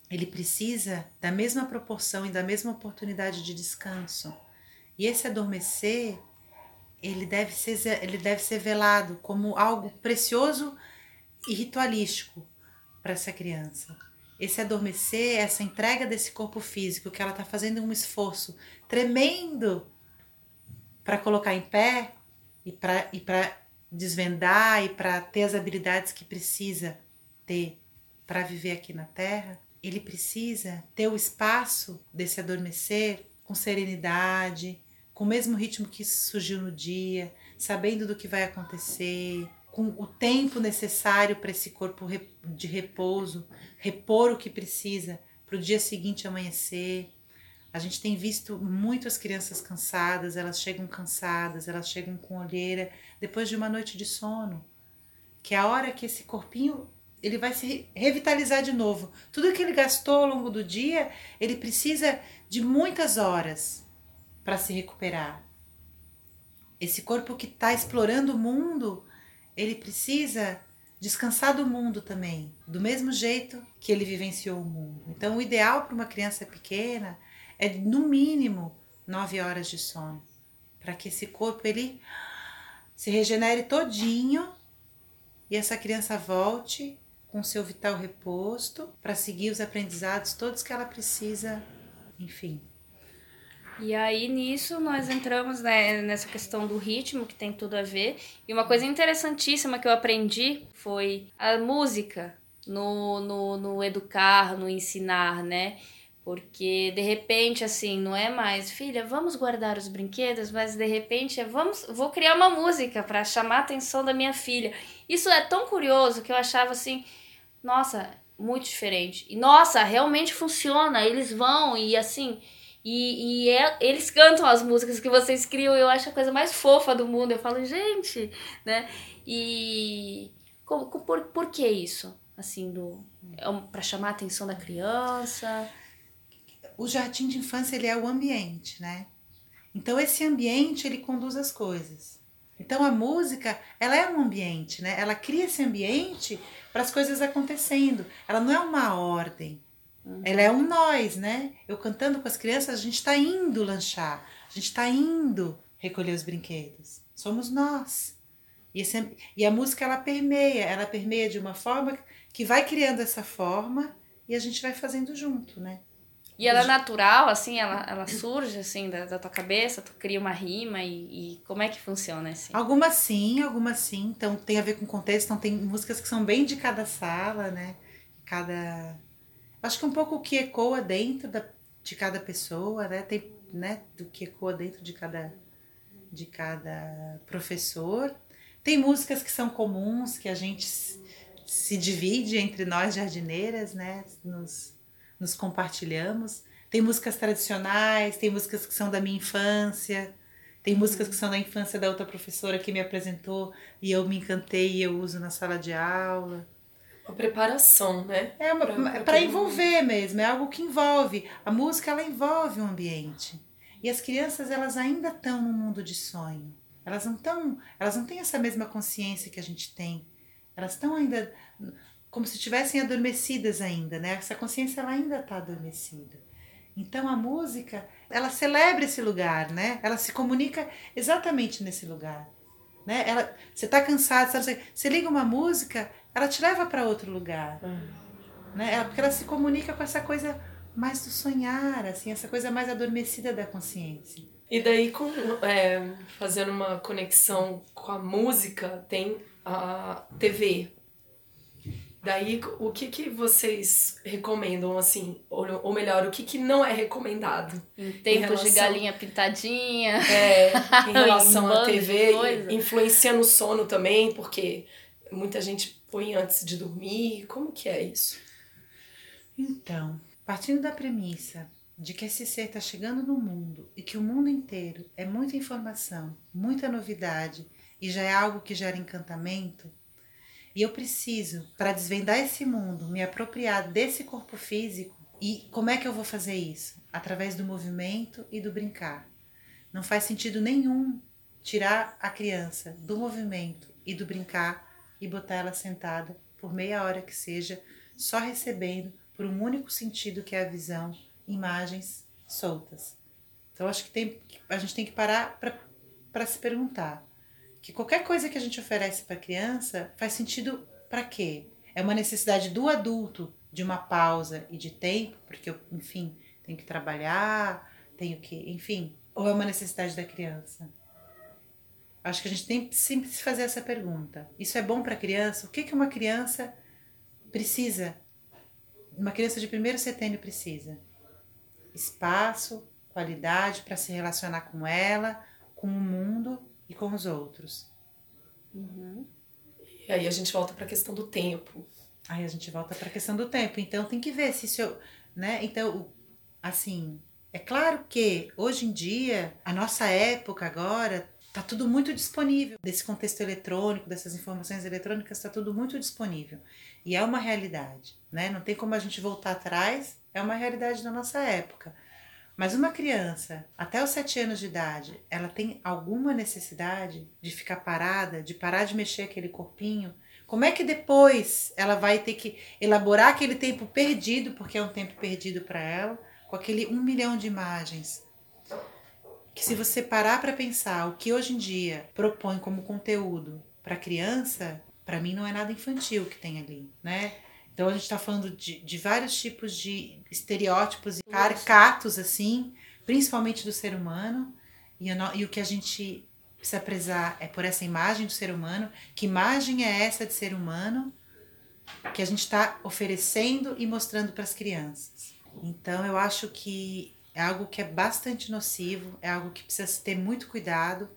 S3: ele precisa da mesma proporção e da mesma oportunidade de descanso. E esse adormecer, ele deve ser, ele deve ser velado como algo precioso e ritualístico para essa criança. Esse adormecer, essa entrega desse corpo físico, que ela está fazendo um esforço tremendo para colocar em pé e para desvendar e para ter as habilidades que precisa ter para viver aqui na Terra ele precisa ter o espaço desse adormecer com serenidade, com o mesmo ritmo que surgiu no dia, sabendo do que vai acontecer, com o tempo necessário para esse corpo de repouso, repor o que precisa para o dia seguinte amanhecer. A gente tem visto muitas crianças cansadas, elas chegam cansadas, elas chegam com olheira depois de uma noite de sono, que é a hora que esse corpinho ele vai se revitalizar de novo. Tudo que ele gastou ao longo do dia, ele precisa de muitas horas para se recuperar. Esse corpo que está explorando o mundo, ele precisa descansar do mundo também, do mesmo jeito que ele vivenciou o mundo. Então, o ideal para uma criança pequena é no mínimo nove horas de sono, para que esse corpo ele se regenere todinho e essa criança volte com seu vital reposto para seguir os aprendizados todos que ela precisa, enfim,
S2: e aí nisso nós entramos né, nessa questão do ritmo que tem tudo a ver. E uma coisa interessantíssima que eu aprendi foi a música no, no, no educar, no ensinar, né? Porque de repente, assim, não é mais, filha, vamos guardar os brinquedos, mas de repente é, vamos, vou criar uma música para chamar a atenção da minha filha. Isso é tão curioso que eu achava assim, nossa, muito diferente. E nossa, realmente funciona, eles vão e assim, e, e é, eles cantam as músicas que vocês criam, eu acho a coisa mais fofa do mundo. Eu falo, gente, né? E por, por, por que isso? Assim, do é um, para chamar a atenção da criança?
S3: O jardim de infância ele é o ambiente, né? Então esse ambiente ele conduz as coisas. Então a música, ela é um ambiente, né? Ela cria esse ambiente para as coisas acontecendo. Ela não é uma ordem. Uhum. Ela é um nós, né? Eu cantando com as crianças, a gente está indo lanchar, a gente está indo recolher os brinquedos. Somos nós. E, esse, e a música ela permeia, ela permeia de uma forma que vai criando essa forma e a gente vai fazendo junto, né?
S2: E ela é natural, assim, ela, ela surge, assim, da, da tua cabeça, tu cria uma rima e, e como é que funciona, assim?
S3: Algumas sim, algumas sim, então tem a ver com contexto, então tem músicas que são bem de cada sala, né? Cada Acho que um pouco o que ecoa dentro da, de cada pessoa, né? Tem, né? Do que ecoa dentro de cada, de cada professor. Tem músicas que são comuns, que a gente se divide entre nós jardineiras, né? Nos, nos compartilhamos. Tem músicas tradicionais, tem músicas que são da minha infância, tem músicas que são da infância da outra professora que me apresentou e eu me encantei e eu uso na sala de aula.
S1: Uma preparação, né?
S3: É para envolver mesmo, é algo que envolve. A música ela envolve o ambiente. E as crianças elas ainda estão no mundo de sonho. Elas não estão, elas não têm essa mesma consciência que a gente tem. Elas estão ainda como se estivessem adormecidas ainda, né? Essa consciência ela ainda está adormecida. Então a música, ela celebra esse lugar, né? Ela se comunica exatamente nesse lugar, né? Ela, você está cansado, sabe? Você liga uma música, ela te leva para outro lugar. Uhum. Né? Ela, porque ela se comunica com essa coisa mais do sonhar, assim, essa coisa mais adormecida da consciência.
S1: E daí, com, é, fazendo uma conexão com a música, tem a TV. Daí, o que, que vocês recomendam, assim? Ou, ou melhor, o que, que não é recomendado?
S2: Em tempos em relação, de galinha pintadinha.
S1: É, em relação à TV, influencia no sono também, porque muita gente põe antes de dormir? Como que é isso?
S3: Então, partindo da premissa de que esse ser está chegando no mundo e que o mundo inteiro é muita informação, muita novidade e já é algo que gera encantamento, e eu preciso, para desvendar esse mundo, me apropriar desse corpo físico, e como é que eu vou fazer isso? Através do movimento e do brincar. Não faz sentido nenhum tirar a criança do movimento e do brincar e botar ela sentada por meia hora que seja, só recebendo por um único sentido que é a visão, imagens soltas. Então acho que tem, a gente tem que parar para se perguntar que qualquer coisa que a gente oferece para a criança faz sentido para quê? É uma necessidade do adulto de uma pausa e de tempo, porque eu, enfim, tenho que trabalhar, tenho que, enfim, ou é uma necessidade da criança? Acho que a gente tem sempre se fazer essa pergunta. Isso é bom para a criança? O que, que uma criança precisa? Uma criança de primeiro setênio precisa? Espaço, qualidade para se relacionar com ela, com o mundo e com os outros.
S1: Uhum. E aí a gente volta para a questão do tempo.
S3: Aí a gente volta para a questão do tempo. Então tem que ver se isso, né? Então, assim, é claro que hoje em dia, a nossa época agora Tá tudo muito disponível. Desse contexto eletrônico, dessas informações eletrônicas, está tudo muito disponível. E é uma realidade, né? Não tem como a gente voltar atrás, é uma realidade da nossa época. Mas uma criança, até os sete anos de idade, ela tem alguma necessidade de ficar parada, de parar de mexer aquele corpinho? Como é que depois ela vai ter que elaborar aquele tempo perdido, porque é um tempo perdido para ela, com aquele um milhão de imagens? Que se você parar para pensar o que hoje em dia propõe como conteúdo para criança, para mim não é nada infantil que tem ali, né? Então a gente está falando de, de vários tipos de estereótipos e caricatos, assim, principalmente do ser humano. E, e o que a gente precisa prezar é por essa imagem do ser humano. Que imagem é essa de ser humano que a gente está oferecendo e mostrando para as crianças? Então eu acho que é algo que é bastante nocivo, é algo que precisa ter muito cuidado.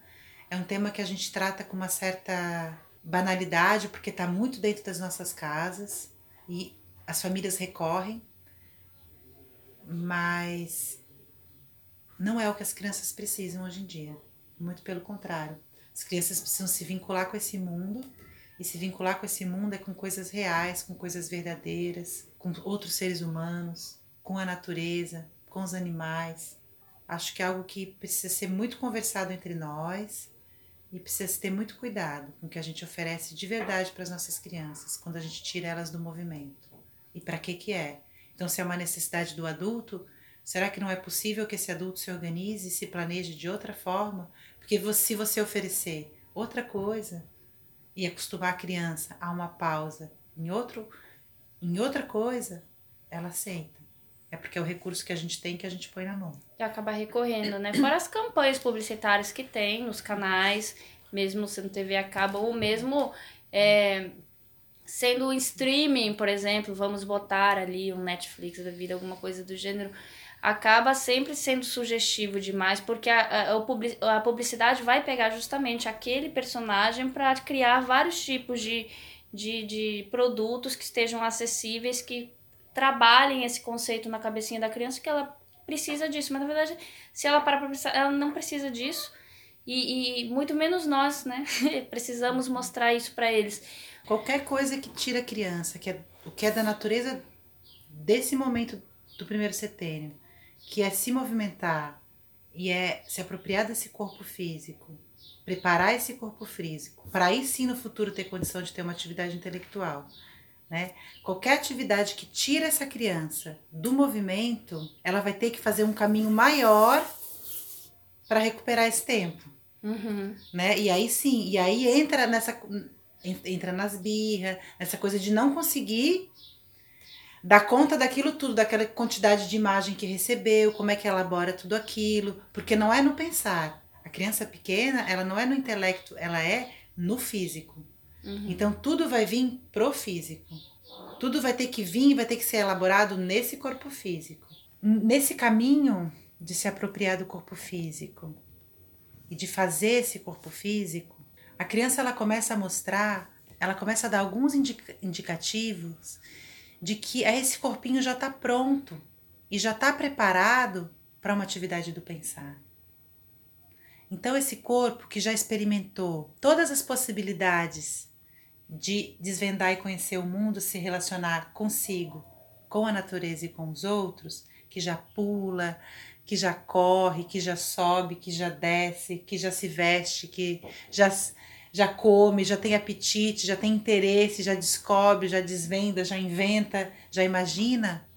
S3: É um tema que a gente trata com uma certa banalidade, porque está muito dentro das nossas casas e as famílias recorrem, mas não é o que as crianças precisam hoje em dia. Muito pelo contrário. As crianças precisam se vincular com esse mundo e se vincular com esse mundo é com coisas reais, com coisas verdadeiras, com outros seres humanos, com a natureza, com os animais. Acho que é algo que precisa ser muito conversado entre nós e precisa ter muito cuidado com o que a gente oferece de verdade para as nossas crianças, quando a gente tira elas do movimento. E para que que é? Então, se é uma necessidade do adulto, será que não é possível que esse adulto se organize e se planeje de outra forma? Porque se você oferecer outra coisa e acostumar a criança a uma pausa em outro em outra coisa, ela aceita. É porque é o recurso que a gente tem que a gente põe na mão.
S2: E acaba recorrendo, né? Fora as campanhas publicitárias que tem nos canais, mesmo sendo TV a cabo, ou mesmo é, sendo um streaming, por exemplo, vamos botar ali um Netflix da vida, alguma coisa do gênero, acaba sempre sendo sugestivo demais, porque a, a, a publicidade vai pegar justamente aquele personagem para criar vários tipos de, de, de produtos que estejam acessíveis, que trabalhem esse conceito na cabecinha da criança que ela precisa disso. Mas na verdade, se ela parar pra pensar, ela não precisa disso. E, e muito menos nós, né? Precisamos mostrar isso para eles.
S3: Qualquer coisa que tira a criança, que é o que é da natureza desse momento do primeiro setênio, que é se movimentar e é se apropriar desse corpo físico, preparar esse corpo físico, para aí sim no futuro ter condição de ter uma atividade intelectual né? Qualquer atividade que tira essa criança do movimento, ela vai ter que fazer um caminho maior para recuperar esse tempo.
S2: Uhum.
S3: Né? E aí sim, e aí entra nessa entra nas birras, nessa coisa de não conseguir dar conta daquilo tudo, daquela quantidade de imagem que recebeu, como é que elabora tudo aquilo, porque não é no pensar. A criança pequena, ela não é no intelecto, ela é no físico. Uhum. Então tudo vai vir pro físico. Tudo vai ter que vir e vai ter que ser elaborado nesse corpo físico. Nesse caminho de se apropriar do corpo físico e de fazer esse corpo físico, a criança ela começa a mostrar, ela começa a dar alguns indica indicativos de que esse corpinho já está pronto e já está preparado para uma atividade do pensar. Então, esse corpo que já experimentou todas as possibilidades de desvendar e conhecer o mundo, se relacionar consigo, com a natureza e com os outros, que já pula, que já corre, que já sobe, que já desce, que já se veste, que já, já come, já tem apetite, já tem interesse, já descobre, já desvenda, já inventa, já imagina,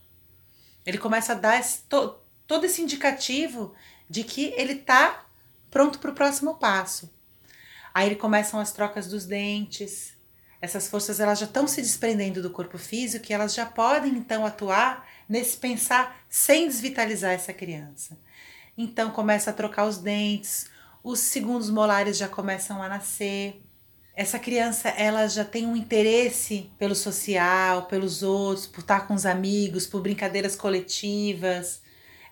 S3: ele começa a dar esse, to, todo esse indicativo de que ele está pronto para o próximo passo. Aí ele começam as trocas dos dentes, essas forças elas já estão se desprendendo do corpo físico e elas já podem então atuar nesse pensar sem desvitalizar essa criança. Então começa a trocar os dentes, os segundos molares já começam a nascer. Essa criança ela já tem um interesse pelo social, pelos outros, por estar com os amigos, por brincadeiras coletivas.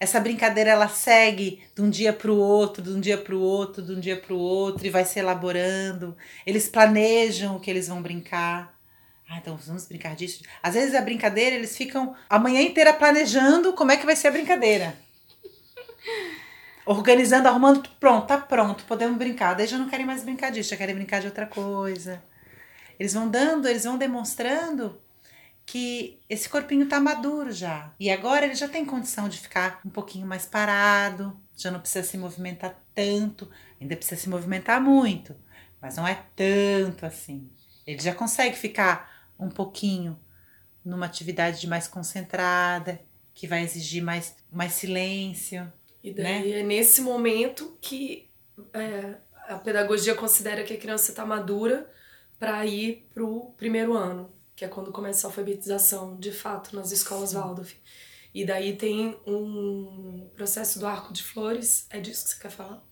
S3: Essa brincadeira ela segue de um dia para o outro, de um dia para o outro, de um dia para o outro e vai se elaborando. Eles planejam o que eles vão brincar. Ah, então vamos brincar disso. Às vezes a brincadeira eles ficam a manhã inteira planejando como é que vai ser a brincadeira. Organizando, arrumando, pronto, tá pronto, podemos brincar. Daí já não querem mais brincar disso, já querem brincar de outra coisa. Eles vão dando, eles vão demonstrando que esse corpinho tá maduro já. E agora ele já tem condição de ficar um pouquinho mais parado, já não precisa se movimentar tanto, ainda precisa se movimentar muito, mas não é tanto assim. Ele já consegue ficar um pouquinho numa atividade mais concentrada, que vai exigir mais, mais silêncio.
S1: E daí né? é nesse momento que é, a pedagogia considera que a criança está madura para ir para o primeiro ano, que é quando começa a alfabetização de fato nas escolas Sim. Waldorf. E daí tem um processo do arco de flores. É disso que você quer falar?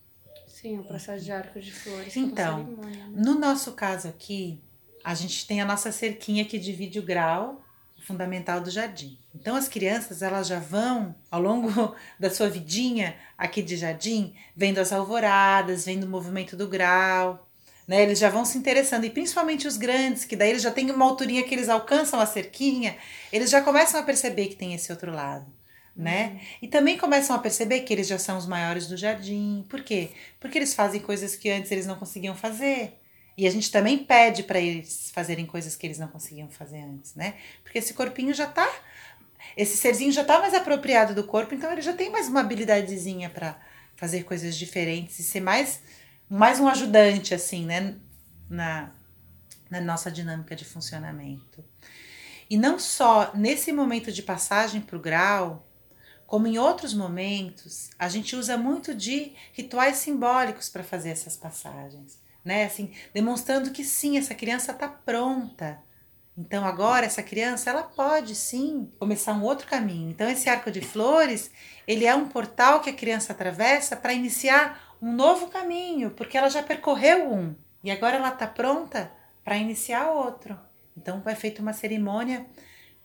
S2: Sim, o processo de arco de flores.
S3: Então, cerimônia, né? no nosso caso aqui, a gente tem a nossa cerquinha que divide o grau fundamental do jardim. Então as crianças elas já vão ao longo da sua vidinha aqui de jardim, vendo as alvoradas, vendo o movimento do grau, né? Eles já vão se interessando e principalmente os grandes, que daí eles já têm uma alturinha que eles alcançam a cerquinha, eles já começam a perceber que tem esse outro lado. Né? Uhum. E também começam a perceber que eles já são os maiores do jardim. Por quê? Porque eles fazem coisas que antes eles não conseguiam fazer. E a gente também pede para eles fazerem coisas que eles não conseguiam fazer antes, né? Porque esse corpinho já tá. Esse serzinho já tá mais apropriado do corpo, então ele já tem mais uma habilidadezinha para fazer coisas diferentes e ser mais, mais um ajudante, assim, né? Na, na nossa dinâmica de funcionamento. E não só nesse momento de passagem para o grau, como em outros momentos, a gente usa muito de rituais simbólicos para fazer essas passagens né? Assim, demonstrando que sim, essa criança está pronta. Então agora essa criança ela pode sim começar um outro caminho. Então esse arco de flores ele é um portal que a criança atravessa para iniciar um novo caminho, porque ela já percorreu um e agora ela está pronta para iniciar outro. Então vai feita uma cerimônia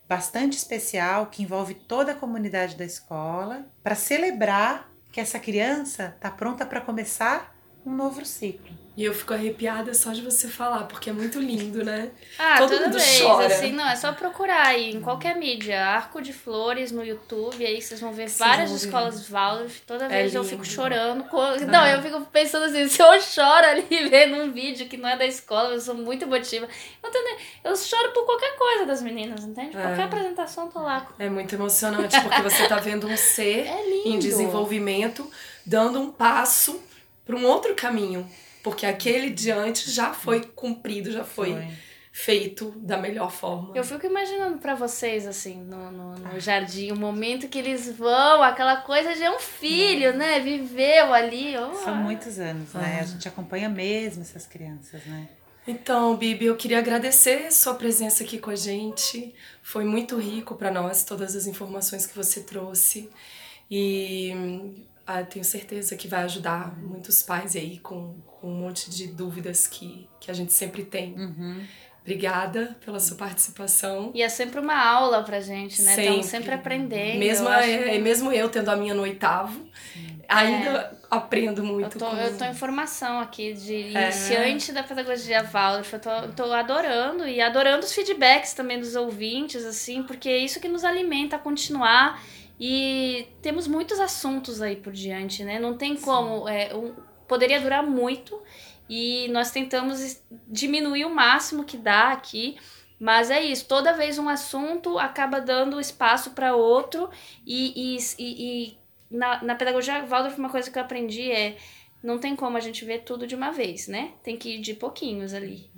S3: bastante especial que envolve toda a comunidade da escola para celebrar que essa criança está pronta para começar um novo ciclo.
S1: E eu fico arrepiada só de você falar, porque é muito lindo, né?
S2: Ah, Todo toda mundo vez, chora. assim, não, é só procurar aí em qualquer mídia, Arco de Flores no YouTube, aí vocês vão ver Sim, várias escolas Waldorf, toda é vez é eu fico chorando. Com... Não, eu fico pensando assim, se eu choro ali vendo um vídeo que não é da escola, eu sou muito emotiva. Eu, eu choro por qualquer coisa das meninas, entende? É. Qualquer apresentação eu tô lá.
S1: É muito emocionante, porque você tá vendo um ser é em desenvolvimento, dando um passo para um outro caminho, porque aquele de antes já foi cumprido, já foi, foi. feito da melhor forma.
S2: Eu fico imaginando para vocês, assim, no, no, no ah. jardim, o momento que eles vão, aquela coisa de um filho, né? Viveu ali. Oh.
S3: São muitos anos, né? A gente acompanha mesmo essas crianças, né?
S1: Então, Bibi, eu queria agradecer sua presença aqui com a gente. Foi muito rico para nós todas as informações que você trouxe. E ah, tenho certeza que vai ajudar muitos pais aí com, com um monte de dúvidas que, que a gente sempre tem.
S3: Uhum.
S1: Obrigada pela sua participação.
S2: E é sempre uma aula pra gente, né? Estamos sempre aprendendo.
S1: Mesmo, eu é, que... mesmo eu tendo a minha no oitavo, Sim. ainda é. aprendo muito.
S2: Eu tô, com... eu tô em formação aqui de é. iniciante da pedagogia Waldorf. Eu tô, tô adorando e adorando os feedbacks também dos ouvintes, assim, porque é isso que nos alimenta a continuar e temos muitos assuntos aí por diante, né? Não tem como. É, um, poderia durar muito e nós tentamos diminuir o máximo que dá aqui. Mas é isso, toda vez um assunto acaba dando espaço para outro, e, e, e, e, na, na pedagogia Waldorf, uma coisa que eu aprendi é: não tem como a gente ver tudo de uma vez, né? Tem que ir de pouquinhos ali.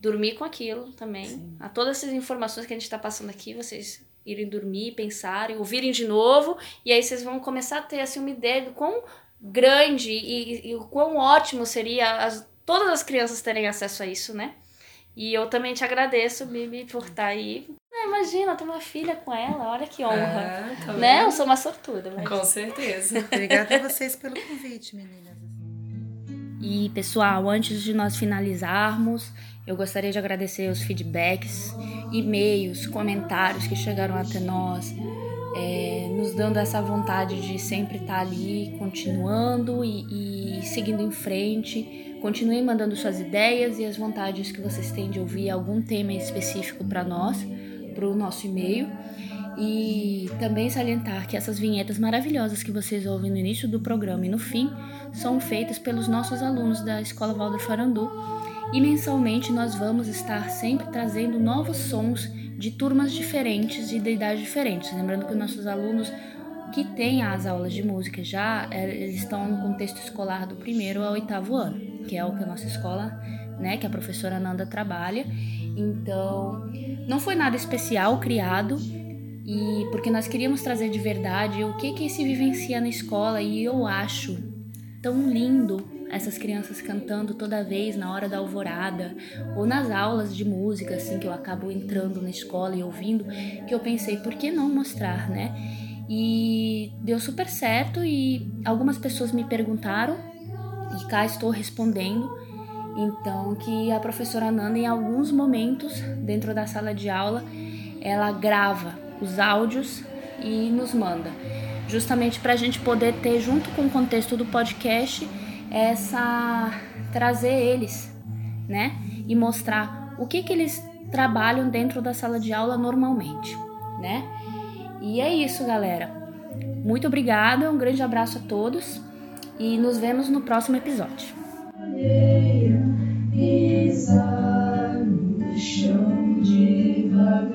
S2: Dormir com aquilo também. Sim. A todas essas informações que a gente está passando aqui, vocês irem dormir, pensarem, ouvirem de novo, e aí vocês vão começar a ter assim, uma ideia do quão grande e, e o quão ótimo seria as, todas as crianças terem acesso a isso, né? E eu também te agradeço, Bibi, por estar aí. Ah, imagina, eu tenho uma filha com ela, olha que honra. É, tá né? Eu sou uma sortuda.
S1: Mas... Com certeza.
S3: Obrigada a vocês pelo convite, meninas.
S2: E, pessoal, antes de nós finalizarmos, eu gostaria de agradecer os feedbacks, e-mails, comentários que chegaram até nós, é, nos dando essa vontade de sempre estar ali, continuando e, e seguindo em frente. Continuem mandando suas ideias e as vontades que vocês têm de ouvir algum tema específico para nós, para o nosso e-mail. E também salientar que essas vinhetas maravilhosas que vocês ouvem no início do programa e no fim são feitas pelos nossos alunos da Escola Valdo Farandu e mensalmente nós vamos estar sempre trazendo novos sons de turmas diferentes e de idades diferentes. Lembrando que nossos alunos que têm as aulas de música já é, eles estão no contexto escolar do primeiro ao oitavo ano, que é o que a nossa escola, né, que a professora Nanda trabalha. Então, não foi nada especial criado e porque nós queríamos trazer de verdade o que que se vivencia na escola e eu acho tão lindo essas crianças cantando toda vez na hora da alvorada ou nas aulas de música assim que eu acabo entrando na escola e ouvindo, que eu pensei por que não mostrar, né? E deu super certo e algumas pessoas me perguntaram e cá estou respondendo. Então, que a professora Nanda, em alguns momentos dentro da sala de aula, ela grava os áudios e nos manda, justamente para a gente poder ter, junto com o contexto do podcast, essa trazer eles, né, e mostrar o que que eles trabalham dentro da sala de aula normalmente, né? E é isso, galera. Muito obrigada, um grande abraço a todos e nos vemos no próximo episódio. Pisar no chão devagar.